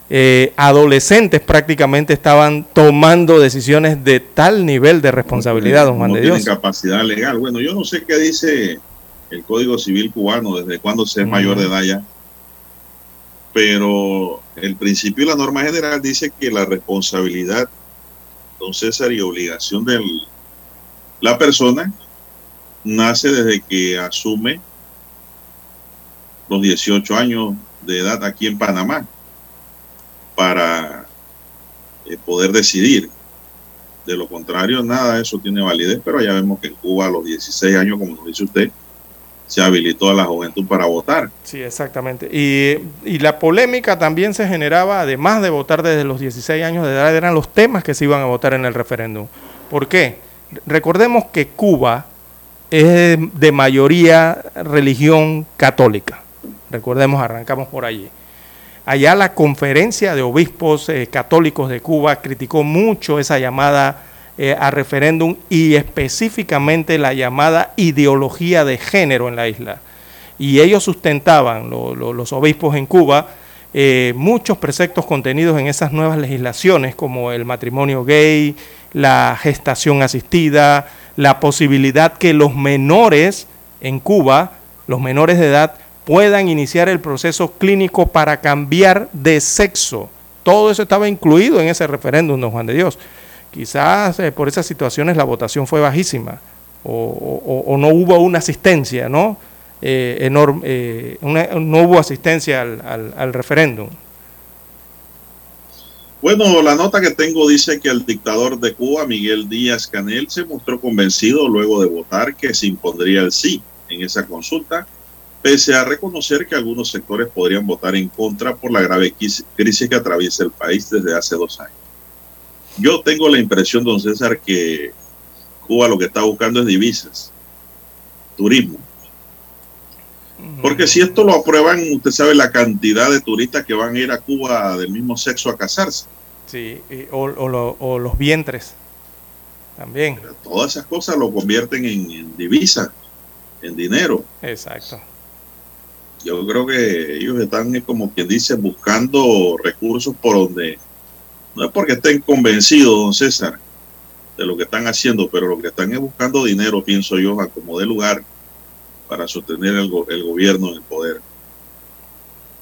Eh, adolescentes prácticamente estaban tomando decisiones de tal nivel de responsabilidad, don Juan no de Dios. Tienen capacidad legal. Bueno, yo no sé qué dice el Código Civil cubano, desde cuándo se es mayor de edad ya, pero el principio y la norma general dice que la responsabilidad, don César, y obligación de la persona nace desde que asume los 18 años de edad aquí en Panamá para eh, poder decidir. De lo contrario, nada de eso tiene validez, pero ya vemos que en Cuba a los 16 años, como nos dice usted, se habilitó a la juventud para votar. Sí, exactamente. Y, la polémica también se generaba, además de votar desde los 16 años de edad, eran los temas que se iban a votar en el referéndum. ¿Por qué? Recordemos que Cuba es de mayoría religión católica. Recordemos, arrancamos por allí. Allá la conferencia de obispos eh, católicos de Cuba criticó mucho esa llamada eh, a referéndum y específicamente la llamada ideología de género en la isla. Y ellos sustentaban, lo, lo, los obispos en Cuba, eh, muchos preceptos contenidos en esas nuevas legislaciones, como el matrimonio gay, la gestación asistida, la posibilidad que los menores en Cuba, los menores de edad, puedan iniciar el proceso clínico para cambiar de sexo. Todo eso estaba incluido en ese referéndum, don Juan de Dios. Quizás eh, por esas situaciones la votación fue bajísima o, no hubo una asistencia, ¿no? Eh, eh, no hubo asistencia al, al, al referéndum. Bueno, la nota que tengo dice que el dictador de Cuba, Miguel Díaz Canel, se mostró convencido luego de votar que se impondría el sí en esa consulta pese a reconocer que algunos sectores podrían votar en contra por la grave crisis que atraviesa el país desde hace dos años. Yo tengo la impresión, don César, que Cuba lo que está buscando es divisas, turismo. Porque si esto lo aprueban, usted sabe la cantidad de turistas que van a ir a Cuba del mismo sexo a casarse. Sí, o, o, lo, o los vientres también. Pero todas esas cosas lo convierten en, en divisa, en dinero. Exacto yo creo que ellos están, como quien dice, buscando recursos por donde, no es porque estén convencidos, don César, de lo que están haciendo, pero lo que están es buscando dinero, pienso yo, a como de lugar para sostener el, el gobierno en el poder.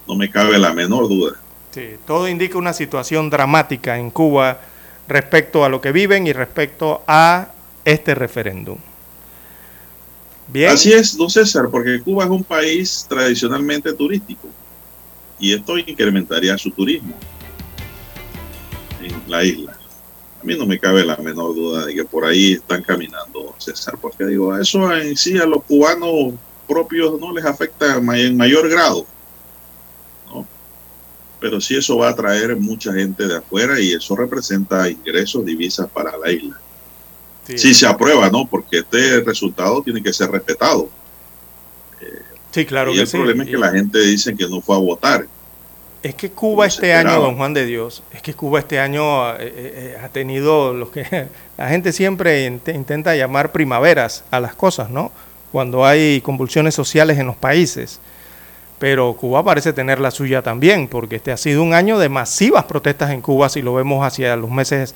No me cabe la menor duda. Sí, todo indica una situación dramática en Cuba respecto a lo que viven y respecto a este referéndum. Bien. Así es, don César, porque Cuba es un país tradicionalmente turístico y esto incrementaría su turismo en la isla. A mí no me cabe la menor duda de que por ahí están caminando, César, porque digo, eso en sí a los cubanos propios no les afecta en mayor grado. ¿no? Pero sí eso va a traer mucha gente de afuera y eso representa ingresos, divisas para la isla. Sí. Si se aprueba, ¿no? Porque este resultado tiene que ser respetado. Eh, sí, claro y que el sí. problema es que la gente dice que no fue a votar. Es que Cuba este año, don Juan de Dios, es que Cuba este año eh, eh, ha tenido lo que la gente siempre int intenta llamar primaveras a las cosas, ¿no? Cuando hay convulsiones sociales en los países. Pero Cuba parece tener la suya también, porque este ha sido un año de masivas protestas en Cuba, si lo vemos hacia los meses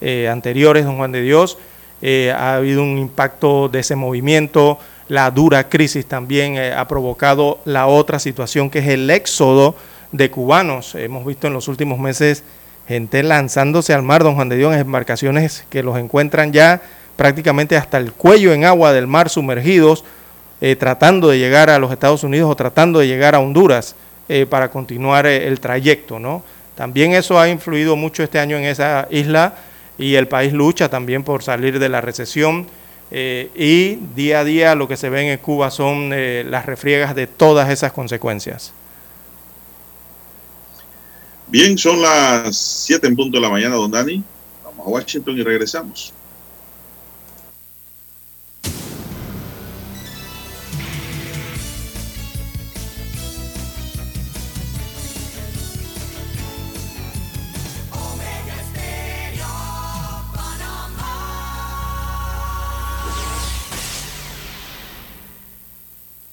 eh, anteriores, don Juan de Dios. Eh, ha habido un impacto de ese movimiento, la dura crisis también eh, ha provocado la otra situación que es el éxodo de cubanos. Hemos visto en los últimos meses gente lanzándose al mar, don Juan de Dios, en embarcaciones que los encuentran ya prácticamente hasta el cuello en agua del mar sumergidos, eh, tratando de llegar a los Estados Unidos o tratando de llegar a Honduras eh, para continuar eh, el trayecto. ¿no? También eso ha influido mucho este año en esa isla y el país lucha también por salir de la recesión. Y día a día lo que se ve en Cuba son las refriegas de todas esas consecuencias. Bien, son las 7 en punto de la mañana, don Dani. Vamos a Washington y regresamos.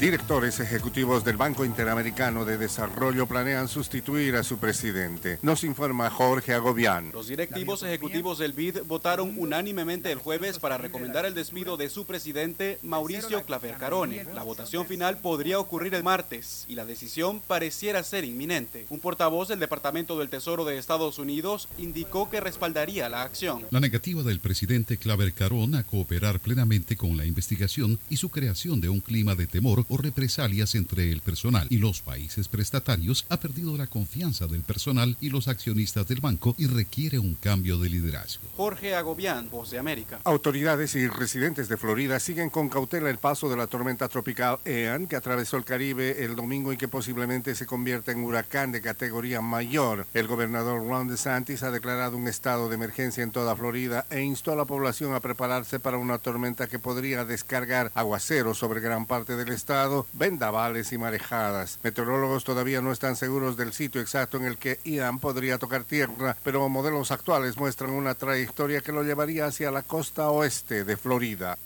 Directores ejecutivos del Banco Interamericano de Desarrollo planean sustituir a su presidente. Nos informa Jorge Agobián. Los directivos ejecutivos del BID votaron unánimemente el jueves para recomendar el despido de su presidente Mauricio Claver Carone. La votación final podría ocurrir el martes y la decisión pareciera ser inminente. Un portavoz del Departamento del Tesoro de Estados Unidos indicó que respaldaría la acción. La negativa del presidente Claver Carón a cooperar plenamente con la investigación y su creación de un clima de temor o represalias entre el personal y los países prestatarios ha perdido la confianza del personal y los accionistas del banco y requiere un cambio de liderazgo. Jorge Agobián, Voz de América. Autoridades y residentes de Florida siguen con cautela el paso de la tormenta tropical Ian que atravesó el Caribe el domingo y que posiblemente se convierta en huracán de categoría mayor. El gobernador Ron DeSantis ha declarado un estado de emergencia en toda Florida e instó a la población a prepararse para una tormenta que podría descargar aguaceros sobre gran parte del estado, vendavales y marejadas. Meteorólogos todavía no están seguros del sitio exacto en el que Ian podría tocar tierra, pero modelos actuales muestran una trayectoria que lo llevaría hacia la costa oeste de Florida.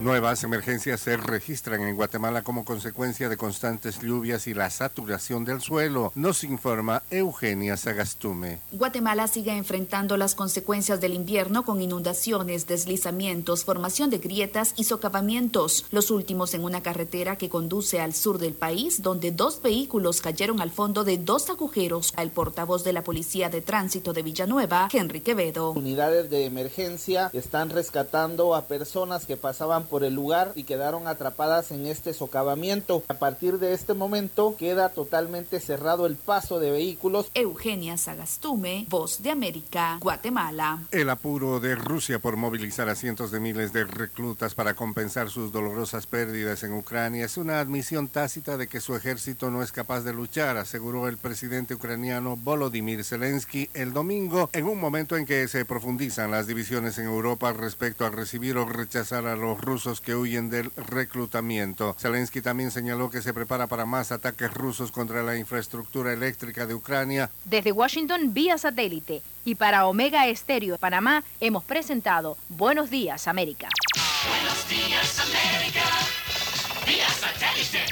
Nuevas emergencias se registran en Guatemala como consecuencia de constantes lluvias y la saturación del suelo, nos informa Eugenia Sagastume. Guatemala sigue enfrentando las consecuencias del invierno con inundaciones, deslizamientos, formación de grietas y socavamientos, los últimos en una carretera que conduce al sur del país, donde dos vehículos cayeron al fondo de dos agujeros. El portavoz de la Policía de Tránsito de Villanueva, Henry Quevedo. Unidades de emergencia están rescatando a personas que pasaban por el lugar y quedaron atrapadas en este socavamiento. A partir de este momento queda totalmente cerrado el paso de vehículos. Eugenia Sagastume, Voz de América, Guatemala. El apuro de Rusia por movilizar a cientos de miles de reclutas para compensar sus dolorosas pérdidas en Ucrania es una admisión tácita de que su ejército no es capaz de luchar, aseguró el presidente ucraniano Volodymyr Zelensky el domingo, en un momento en que se profundizan las divisiones en Europa respecto a recibir o rechazar a los rusos que huyen del reclutamiento. Zelensky también señaló que se prepara para más ataques rusos contra la infraestructura eléctrica de Ucrania. Desde Washington vía satélite y para Omega Estéreo de Panamá hemos presentado Buenos Días América. Buenos días América, vía satélite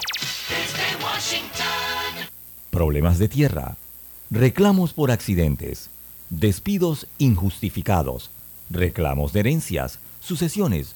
desde Washington. Problemas de tierra, reclamos por accidentes, despidos injustificados, reclamos de herencias, sucesiones,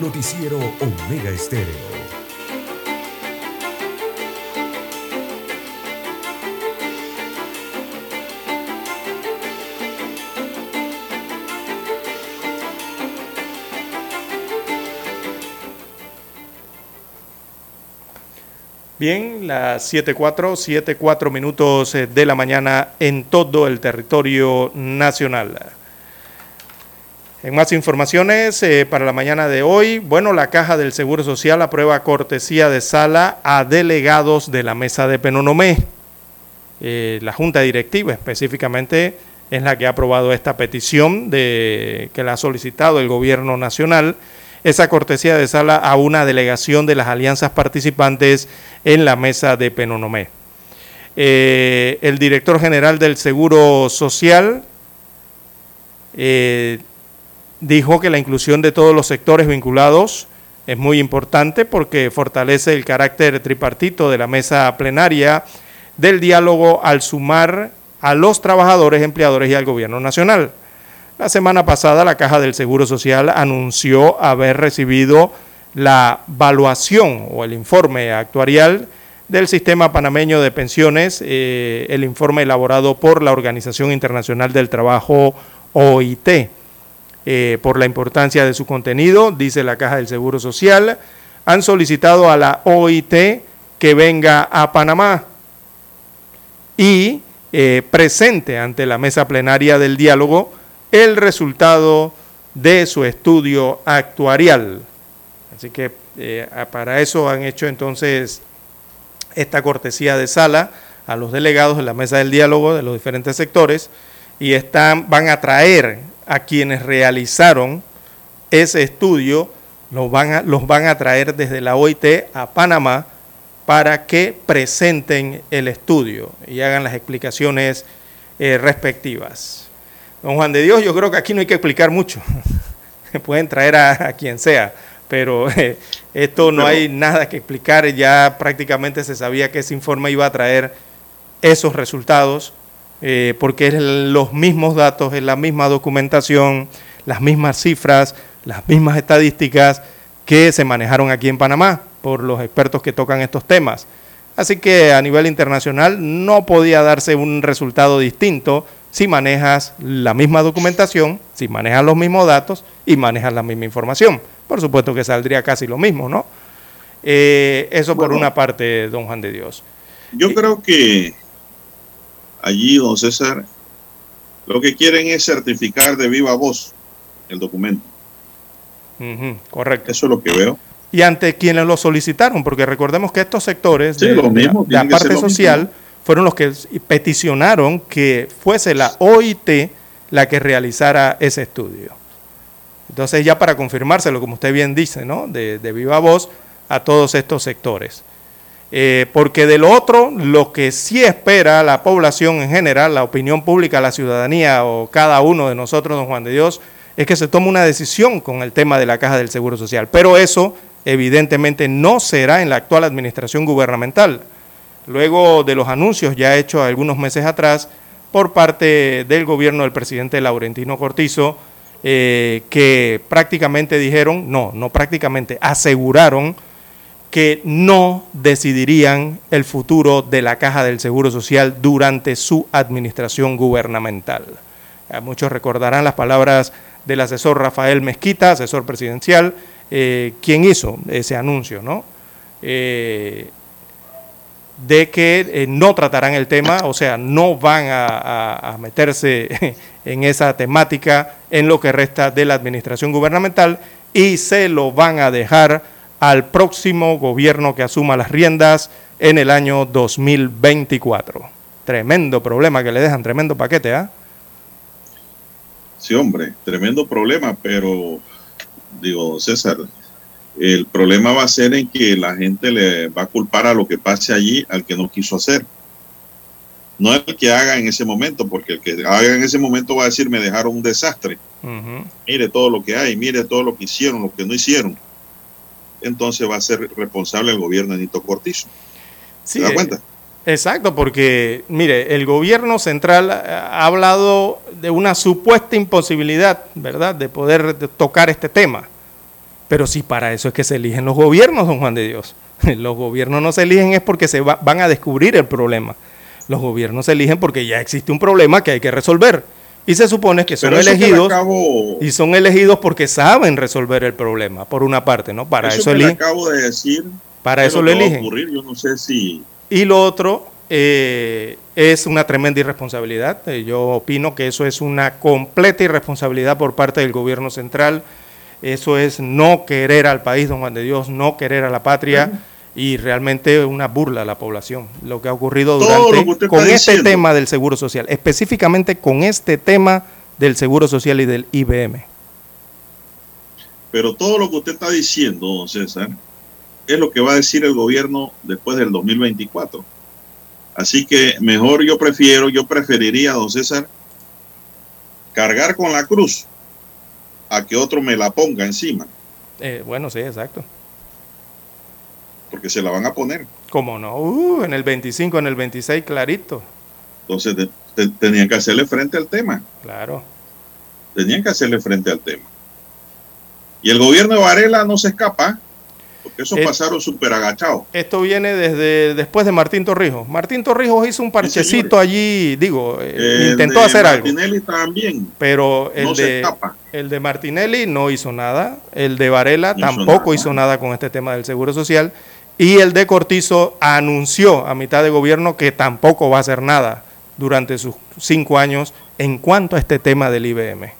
Noticiero Omega Estéreo. Bien, las 7.4, 7.4 minutos eh, de la mañana en todo el territorio nacional. En más informaciones eh, para la mañana de hoy, bueno, la Caja del Seguro Social aprueba cortesía de sala a delegados de la mesa de Penonomé. Eh, la Junta Directiva específicamente es la que ha aprobado esta petición de que la ha solicitado el Gobierno Nacional, esa cortesía de sala a una delegación de las alianzas participantes en la mesa de Penonomé. Eh, el director general del Seguro Social dijo que la inclusión de todos los sectores vinculados es muy importante porque fortalece el carácter tripartito de la mesa plenaria del diálogo al sumar a los trabajadores, empleadores y al gobierno nacional. La semana pasada la Caja del Seguro Social anunció haber recibido la evaluación o el informe actuarial del sistema panameño de pensiones, eh, el informe elaborado por la Organización Internacional del Trabajo OIT. Eh, por la importancia de su contenido, dice la Caja del Seguro Social, han solicitado a la OIT que venga a Panamá y eh, presente ante la mesa plenaria del diálogo el resultado de su estudio actuarial. Así que eh, para eso han hecho entonces esta cortesía de sala a los delegados de la mesa del diálogo de los diferentes sectores y están, van a traer a quienes realizaron ese estudio, los van a, los van a traer desde la OIT a Panamá para que presenten el estudio y hagan las explicaciones eh, respectivas. Don Juan de Dios, yo creo que aquí no hay que explicar mucho. Pueden traer a, quien sea, pero eh, esto no hay nada que explicar. Ya prácticamente se sabía que ese informe iba a traer esos resultados, eh, porque es los mismos datos, es la misma documentación, las mismas cifras, las mismas estadísticas que se manejaron aquí en Panamá por los expertos que tocan estos temas. Así que a nivel internacional no podía darse un resultado distinto si manejas la misma documentación, si manejas los mismos datos y manejas la misma información. Por supuesto que saldría casi lo mismo, ¿no? Eh, eso por una parte, don Juan de Dios. Yo creo que allí, don César, lo que quieren es certificar de viva voz el documento. correcto. Eso es lo que veo. Y ante quienes lo solicitaron, porque recordemos que estos sectores de, la, parte social fueron los que peticionaron que fuese la OIT la que realizara ese estudio. Entonces ya para confirmárselo, como usted bien dice, ¿no? de, viva voz a todos estos sectores. Eh, porque de lo otro, lo que sí espera la población en general, la opinión pública, la ciudadanía o cada uno de nosotros, don Juan de Dios, es que se tome una decisión con el tema de la caja del Seguro Social. Pero eso evidentemente no será en la actual administración gubernamental luego de los anuncios ya hechos algunos meses atrás por parte del gobierno del presidente Laurentino Cortizo, eh, que prácticamente dijeron, no, no prácticamente, aseguraron que no decidirían el futuro de la Caja del Seguro Social durante su administración gubernamental. muchos recordarán las palabras del asesor Rafael Mezquita, asesor presidencial, eh, quien hizo ese anuncio, ¿no? Eh, de que eh, no tratarán el tema, o sea, no van a, meterse en esa temática en lo que resta de la administración gubernamental y se lo van a dejar al próximo gobierno que asuma las riendas en el año 2024. Tremendo problema que le dejan, tremendo paquete, ¿ah? Sí, hombre, tremendo problema, pero digo, César, el problema va a ser en que la gente le va a culpar a lo que pase allí al que no quiso hacer. No el que haga en ese momento, porque el que haga en ese momento va a decir me dejaron un desastre. Mire todo lo que hay, mire todo lo que hicieron, lo que no hicieron. Entonces va a ser responsable el gobierno de Nito Cortizo. ¿Se da cuenta? Exacto, porque mire, el gobierno central ha hablado de una supuesta imposibilidad, ¿verdad?, de poder tocar este tema pero si para eso es que se eligen los gobiernos, don Juan de Dios. Los gobiernos no se eligen es porque se van a descubrir el problema. Los gobiernos se eligen porque ya existe un problema que hay que resolver. Y se supone que son elegidos y son elegidos porque saben resolver el problema, por una parte, ¿no? Para eso, eligen. acabo de decir. Para eso lo eligen. yo no sé si. Y lo otro eh, es una tremenda irresponsabilidad. Eh, yo opino que eso es una completa irresponsabilidad por parte del gobierno central eso es no querer al país, don Juan de Dios, no querer a la patria y realmente una burla a la población. Lo que ha ocurrido durante con este tema del Seguro Social, específicamente con este tema del Seguro Social y del IBM. Pero todo lo que usted está diciendo, don César, es lo que va a decir el gobierno después del 2024. Así que mejor yo prefiero, yo preferiría, don César, cargar con la cruz a que otro me la ponga encima. Eh, bueno, sí, exacto. Porque se la van a poner. ¿Cómo no? Uh, en el 25, en el 26, clarito. Entonces tenían que hacerle frente al tema. Claro. Tenían que hacerle frente al tema. Y el gobierno de Varela no se escapa, porque esos Eh, pasaron súper agachados. Esto viene desde después de Martín Torrijos. Martín Torrijos hizo un parchecito allí, digo, eh, El intentó de hacer algo. Martinelli también. Pero el, No se de, escapa. el de Martinelli no hizo nada. El de Varela No hizo tampoco nada. hizo nada con este tema del Seguro Social. Y el de Cortizo anunció a mitad de gobierno que tampoco va a hacer nada durante sus cinco años en cuanto a este tema del IBM.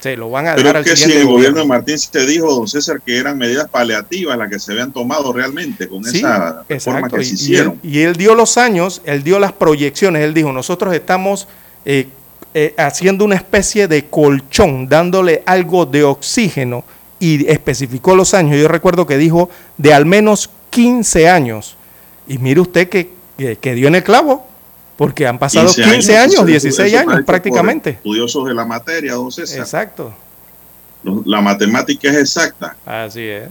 Se lo van a Pero dejar es al que si el gobierno de Martín se dijo, don César, que eran medidas paliativas las que se habían tomado realmente con Sí, esa exacto. que Y- se y, hicieron. él, y él dio los años, él dio las proyecciones, él dijo, nosotros estamos eh, eh, haciendo una especie de colchón, dándole algo de oxígeno y especificó los años. Yo recuerdo que dijo de al menos 15 años. Y mire usted que, que- que dio en el clavo, porque han pasado 15 años, eso- 16 eso está años prácticamente. Estudiosos de la materia, don César. Exacto. La matemática es exacta. Así es.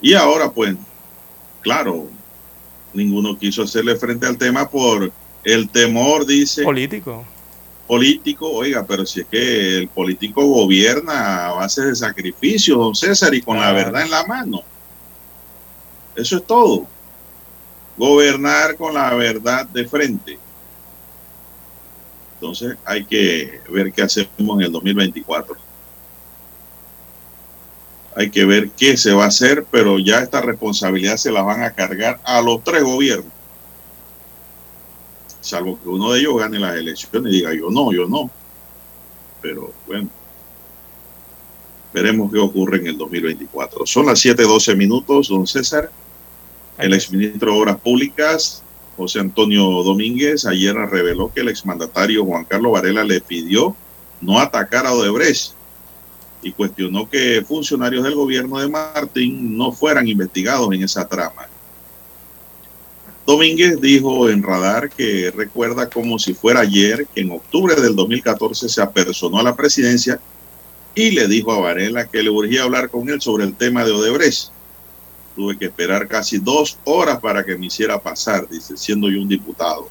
Y ahora, pues, claro, ninguno quiso hacerle frente al tema por el temor, dice. Político. Político, oiga, pero si es que el político gobierna a base de sacrificio, don César, y con la Claro. verdad en la mano. Eso es todo. Gobernar con la verdad de frente. Entonces hay que ver qué hacemos en el 2024. Hay que ver qué se va a hacer, pero ya esta responsabilidad se la van a cargar a los tres gobiernos. Salvo que uno de ellos gane las elecciones y diga yo no, yo no. Pero bueno, veremos qué ocurre en el 2024. Son las 7:12 minutos, don César. El exministro de Obras Públicas, José Antonio Domínguez, ayer reveló que el exmandatario Juan Carlos Varela le pidió no atacar a Odebrecht y cuestionó que funcionarios del gobierno de Martín no fueran investigados en esa trama. Domínguez dijo en Radar que recuerda como si fuera ayer que en octubre del 2014 se apersonó a la presidencia y le dijo a Varela que le urgía hablar con él sobre el tema de Odebrecht. Tuve que esperar casi dos horas para que me hiciera pasar, dice, siendo yo un diputado.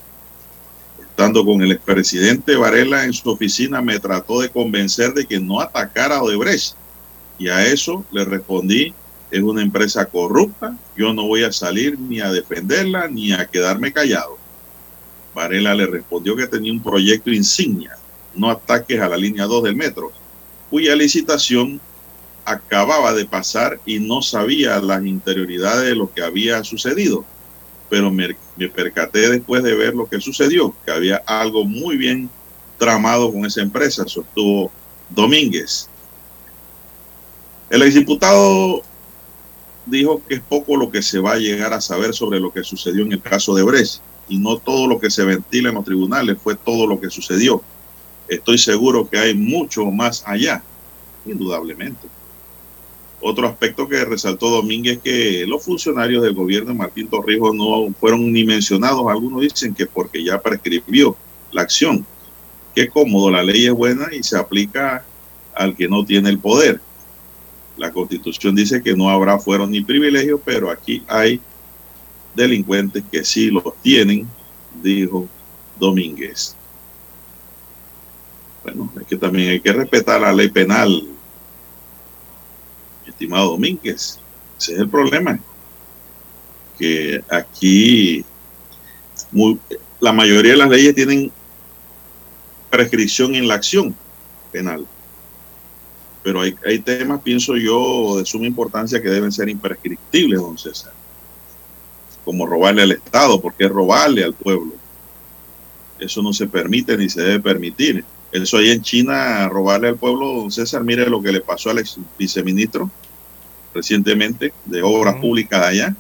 Estando con el expresidente Varela en su oficina, me trató de convencer de que no atacara a Odebrecht. Y a eso le respondí, es una empresa corrupta, yo no voy a salir ni a defenderla ni a quedarme callado. Varela le respondió que tenía un proyecto insignia, no ataques a la línea 2 del metro, cuya licitación acababa de pasar y no sabía las interioridades de lo que había sucedido. Pero me, me percaté después de ver lo que sucedió, que había algo muy bien tramado con esa empresa, sostuvo Domínguez. El exdiputado dijo que es poco lo que se va a llegar a saber sobre lo que sucedió en el caso de Brecht y no todo lo que se ventila en los tribunales fue todo lo que sucedió. Estoy seguro que hay mucho más allá, indudablemente. Otro aspecto que resaltó Domínguez es que los funcionarios del gobierno de Martín Torrijos no fueron ni mencionados. Algunos dicen que porque ya prescribió la acción. Qué cómodo, la ley es buena y se aplica al que no tiene el poder. La constitución dice que no habrá fueros ni privilegios, pero aquí hay delincuentes que sí los tienen, dijo Domínguez. Bueno, es que también hay que respetar la ley penal, estimado Domínguez. Ese es el problema. Que aquí muy- la mayoría de las leyes tienen prescripción en la acción penal. Pero hay, hay temas, pienso yo, de suma importancia que deben ser imprescriptibles, don César. Como robarle al Estado, porque es robarle al pueblo. Eso no se permite ni se debe permitir. Eso ahí en China, robarle al pueblo, don César, mire lo que le pasó al ex viceministro recientemente de Obras Públicas de allá.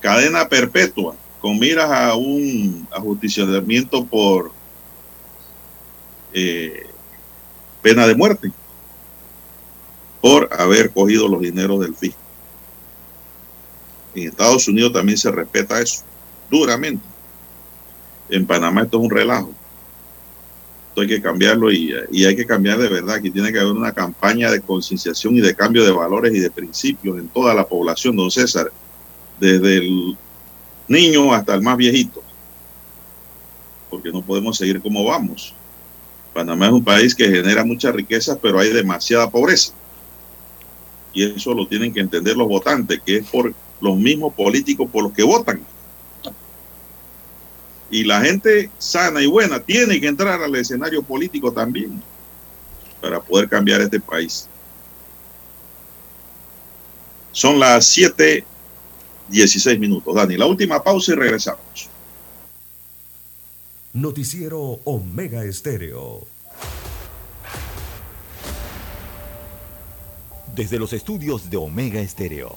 Cadena perpetua, con miras a un ajusticiamiento por eh, pena de muerte, por haber cogido los dineros del fisco. En Estados Unidos también se respeta eso, duramente. En Panamá esto es un relajo. Esto hay que cambiarlo y, hay que cambiar de verdad. Aquí tiene que haber una campaña de concienciación y de cambio de valores y de principios en toda la población, don César, desde el niño hasta el más viejito, porque no podemos seguir como vamos. Panamá es un país que genera mucha riqueza, pero hay demasiada pobreza. Y eso lo tienen que entender los votantes, que es por los mismos políticos por los que votan. Y la gente sana y buena tiene que entrar al escenario político también para poder cambiar este país. Son las 7:16 minutos. Dani, la última pausa y regresamos. Noticiero Omega Estéreo. Desde los estudios de Omega Estéreo,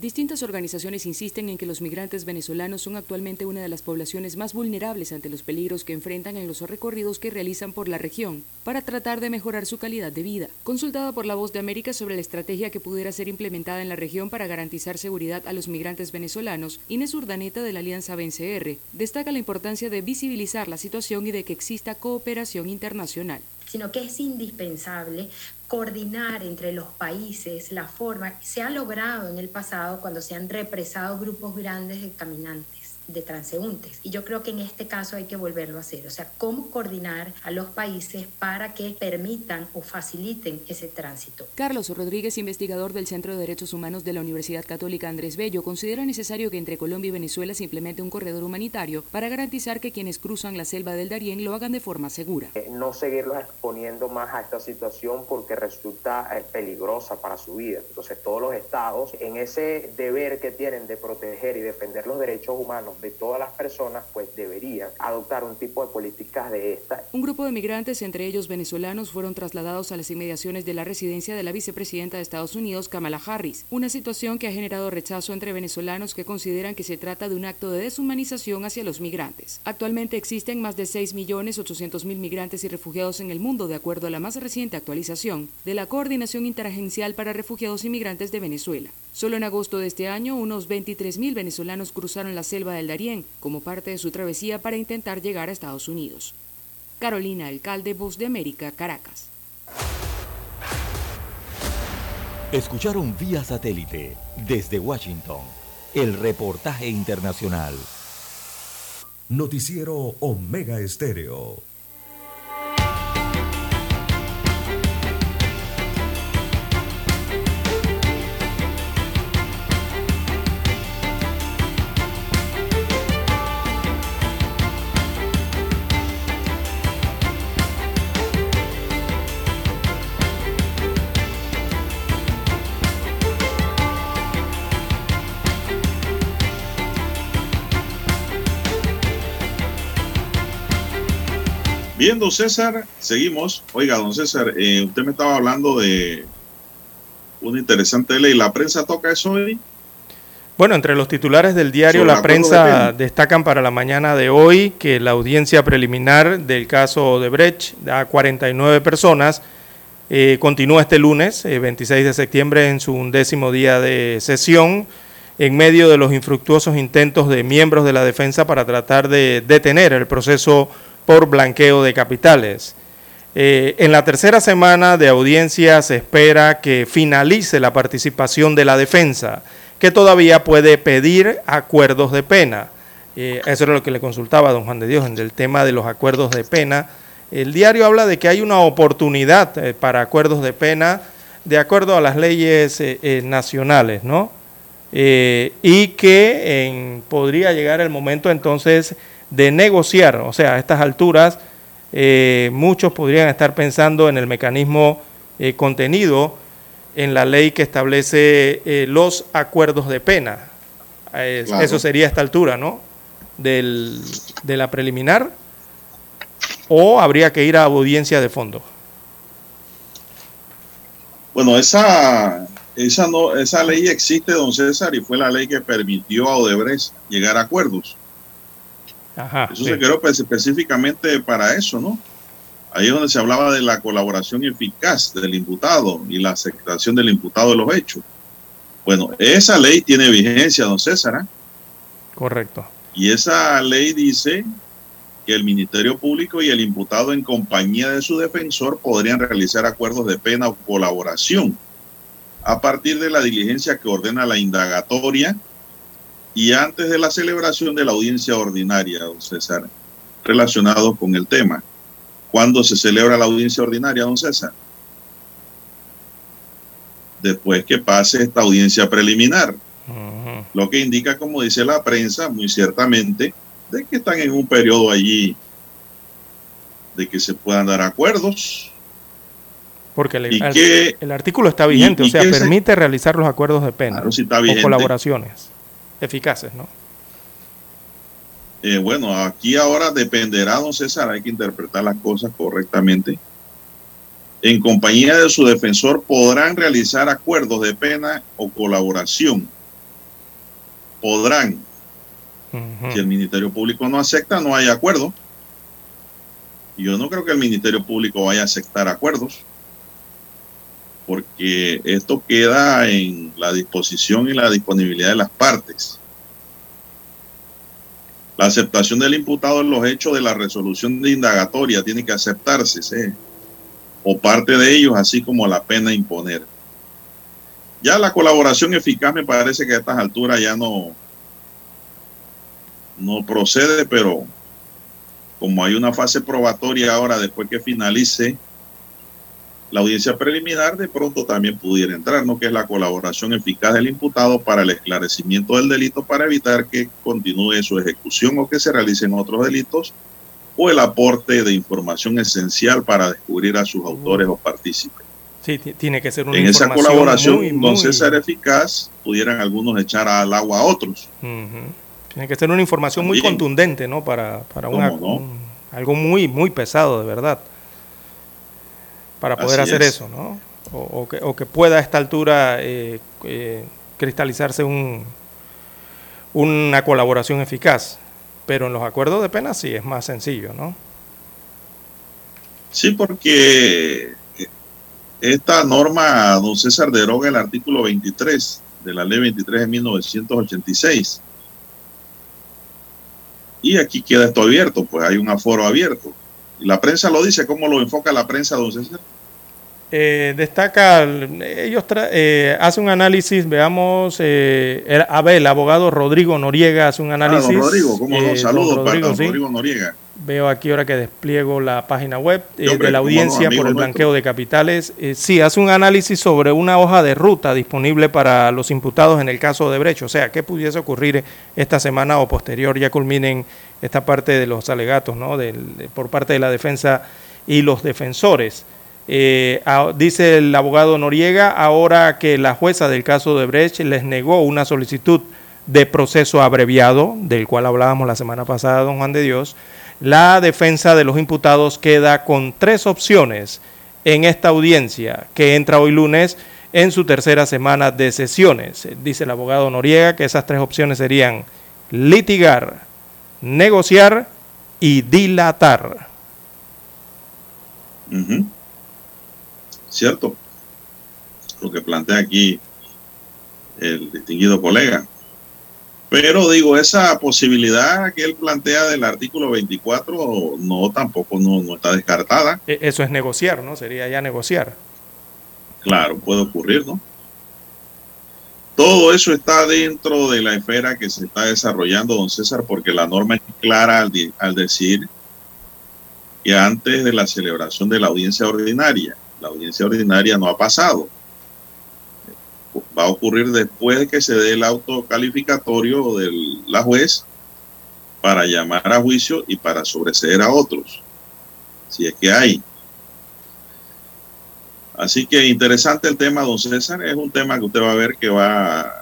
Distintas organizaciones insisten en que los migrantes venezolanos son actualmente una de las poblaciones más vulnerables ante los peligros que enfrentan en los recorridos que realizan por la región para tratar de mejorar su calidad de vida. Consultada por La Voz de América sobre la estrategia que pudiera ser implementada en la región para garantizar seguridad a los migrantes venezolanos, Inés Urdaneta de la Alianza BNCR destaca la importancia de visibilizar la situación y de que exista cooperación internacional sino que es indispensable coordinar entre los países la forma. Se ha logrado en el pasado cuando se han represado grupos grandes de caminantes de transeúntes. Y yo creo que en este caso hay que volverlo a hacer. O sea, cómo coordinar a los países para que permitan o faciliten ese tránsito. Carlos Rodríguez, investigador del Centro de Derechos Humanos de la Universidad Católica Andrés Bello, considera necesario que entre Colombia y Venezuela se implemente un corredor humanitario para garantizar que quienes cruzan la selva del Darién lo hagan de forma segura. No seguirlos exponiendo más a esta situación porque resulta eh, peligrosa para su vida. Entonces todos los estados en ese deber que tienen de proteger y defender los derechos humanos de todas las personas, pues deberían adoptar un tipo de políticas de esta. Un grupo de migrantes, entre ellos venezolanos, fueron trasladados a las inmediaciones de la residencia de la vicepresidenta de Estados Unidos, Kamala Harris, una situación que ha generado rechazo entre venezolanos que consideran que se trata de un acto de deshumanización hacia los migrantes. Actualmente existen más de 6.800.000 migrantes y refugiados en el mundo, de acuerdo a la más reciente actualización de la Coordinación Interagencial para Refugiados y Migrantes de Venezuela. Solo en agosto de este año, unos 23.000 venezolanos cruzaron la selva del Darién como parte de su travesía para intentar llegar a Estados Unidos. Carolina Alcalde, Voz de América, Caracas. Escucharon vía satélite desde Washington el reportaje internacional. Noticiero Omega Estéreo. Bien, don César, seguimos. Oiga, don César, eh, usted me estaba hablando de una interesante ley. ¿La prensa toca eso hoy? Bueno, entre los titulares del diario La de Prensa pena. destacan para la mañana de hoy que la audiencia preliminar del caso de Brecht a 49 personas eh, continúa este lunes, eh, 26 de septiembre, en su undécimo día de sesión, en medio de los infructuosos intentos de miembros de la defensa para tratar de detener el proceso por blanqueo de capitales. Eh, en la tercera semana de audiencia se espera que finalice la participación de la defensa, que todavía puede pedir acuerdos de pena. Eh, eso era lo que le consultaba a don Juan de Dios en el tema de los acuerdos de pena. El diario habla de que hay una oportunidad eh, para acuerdos de pena de acuerdo a las leyes nacionales, ¿no? Y que podría llegar el momento entonces de negociar, o sea, a estas alturas eh, muchos podrían estar pensando en el mecanismo eh, contenido en la ley que establece eh, los acuerdos de pena. Claro. Eso sería a esta altura, ¿no? Del, de la preliminar, o habría que ir a audiencia de fondo. Bueno, esa, esa, no, esa ley existe, don César, y fue la ley que permitió a Odebrecht llegar a acuerdos. Ajá, Eso sí. se creó pues, específicamente para eso, ¿no? Ahí es donde se hablaba de la colaboración eficaz del imputado y la aceptación del imputado de los hechos. Bueno, esa ley tiene vigencia, don César, ¿ah? Correcto. y esa ley dice que el Ministerio Público y el imputado en compañía de su defensor podrían realizar acuerdos de pena o colaboración a partir de la diligencia que ordena la indagatoria y antes de la celebración de la audiencia ordinaria, don César, relacionado con el tema. ¿Cuándo se celebra la audiencia ordinaria, don César? Después que pase esta audiencia preliminar. Lo que indica, como dice la prensa, muy ciertamente, de que están en un periodo allí de que se puedan dar acuerdos. Porque el, el- que- el artículo está vigente, y- y o sea, permite realizar los acuerdos de pena Claro, o colaboraciones eficaces, ¿no? Eh, bueno, aquí ahora dependerá, don César, hay que interpretar las cosas correctamente. En compañía de su defensor podrán realizar acuerdos de pena o colaboración. Podrán. Si el Ministerio Público no acepta, no hay acuerdo. Yo no creo que el Ministerio Público vaya a aceptar acuerdos, porque esto queda en la disposición y la disponibilidad de las partes. La aceptación del imputado en los hechos de la resolución de indagatoria tiene que aceptarse, ¿sí? o parte de ellos, así como la pena imponer. Ya la colaboración eficaz me parece que a estas alturas ya no, no procede, pero como hay una fase probatoria ahora después que finalice la audiencia preliminar, de pronto también pudiera entrar, ¿no? Que es la colaboración eficaz del imputado para el esclarecimiento del delito para evitar que continúe su ejecución o que se realicen otros delitos o el aporte de información esencial para descubrir a sus autores o partícipes. Sí, ti- tiene que ser una En esa colaboración, muy, muy- César eficaz, pudieran algunos echar al agua a otros. Tiene que ser una información muy contundente, ¿no? Para, para una- un- algo muy, muy pesado, de verdad. Para poder Así hacer es. eso, ¿no? O, o que, o que pueda a esta altura eh, eh, cristalizarse un, una colaboración eficaz. Pero en los acuerdos de pena sí es más sencillo, ¿no? Sí, porque esta norma, don César, deroga el artículo 23 de la ley 23 de 1986. Y aquí queda esto abierto, pues hay un aforo abierto. La prensa lo dice, ¿cómo lo enfoca la prensa, don César? Eh, destaca, ellos tra- eh, hacen un análisis, veamos, eh, el, a ver, el abogado Rodrigo Noriega hace un Ah, análisis. don Rodrigo, ¿cómo eh, no? don Saludos para Rodrigo, don sí. Rodrigo Noriega. Veo aquí ahora que despliego la página web eh, hombre, de la audiencia por el nuestro. blanqueo de capitales. Eh, sí, hace un análisis sobre una hoja de ruta disponible para los imputados en el caso de Brecht. O sea, ¿qué pudiese ocurrir esta semana o posterior? Ya culminen esta parte de los alegatos, ¿no? Del- de- por parte de la defensa y los defensores. Eh, a- dice el abogado Noriega, ahora que la jueza del caso de Brecht les negó una solicitud de proceso abreviado, del cual hablábamos la semana pasada, don Juan de Dios, la defensa de los imputados queda con tres opciones en esta audiencia que entra hoy lunes en su tercera semana de sesiones. Dice el abogado Noriega que esas tres opciones serían litigar, negociar y dilatar. Cierto. Lo que plantea aquí el distinguido colega. Pero digo, esa posibilidad que él plantea del artículo 24 no tampoco no, no está descartada. E- Eso es negociar, ¿no? Sería ya negociar. Claro, puede ocurrir, ¿no? Todo eso está dentro de la esfera que se está desarrollando, don César, porque la norma es clara al, al decir que antes de la celebración de la audiencia ordinaria, la audiencia ordinaria no ha pasado. Va a ocurrir después de que se dé el auto calificatorio de la juez para llamar a juicio y para sobreseer a otros, si es que hay. Así que interesante el tema, don César. Es un tema que usted va a ver que va a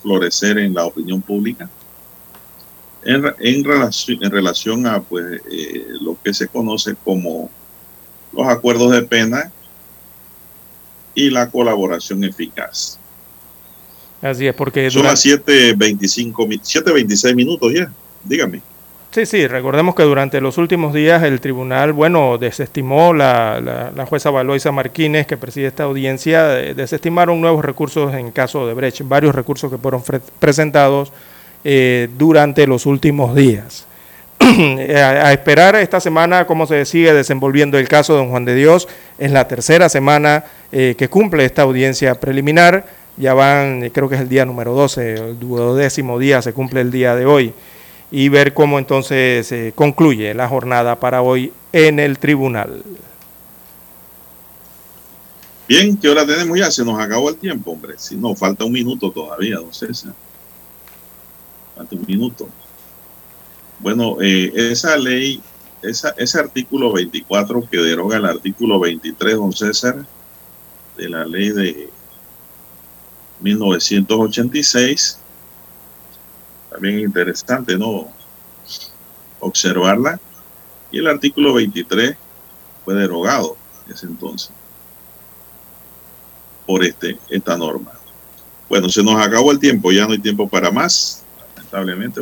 florecer en la opinión pública en, re- en relación, en relación a pues, eh, lo que se conoce como los acuerdos de pena y la colaboración eficaz. Así es, porque Son durante- las 7.25, mi- 7.26 minutos ya. Dígame. Sí, sí, recordemos que durante los últimos días el tribunal, bueno, desestimó la, la, la jueza Valoisa Martínez, que preside esta audiencia, eh, desestimaron nuevos recursos en caso de Brecht, varios recursos que fueron presentados eh, durante los últimos días. a, a esperar esta semana cómo se sigue desenvolviendo el caso de don Juan de Dios. Es la tercera semana eh, que cumple esta audiencia preliminar. Ya van, eh, creo que es el día número 12, el duodécimo día se cumple el día de hoy. Y ver cómo entonces se concluye la jornada para hoy en el tribunal. Bien, ¿qué hora tenemos ya? Se nos acabó el tiempo, hombre. Si no, falta un minuto todavía, don César. Falta un minuto. Bueno, eh, esa ley, esa, ese artículo 24 que deroga el artículo 23, don César, de la ley de 1986, también interesante, ¿no? Observarla. Y el artículo 23 fue derogado en ese entonces por este, esta norma. Bueno, se nos acabó el tiempo, ya no hay tiempo para más. Lamentablemente.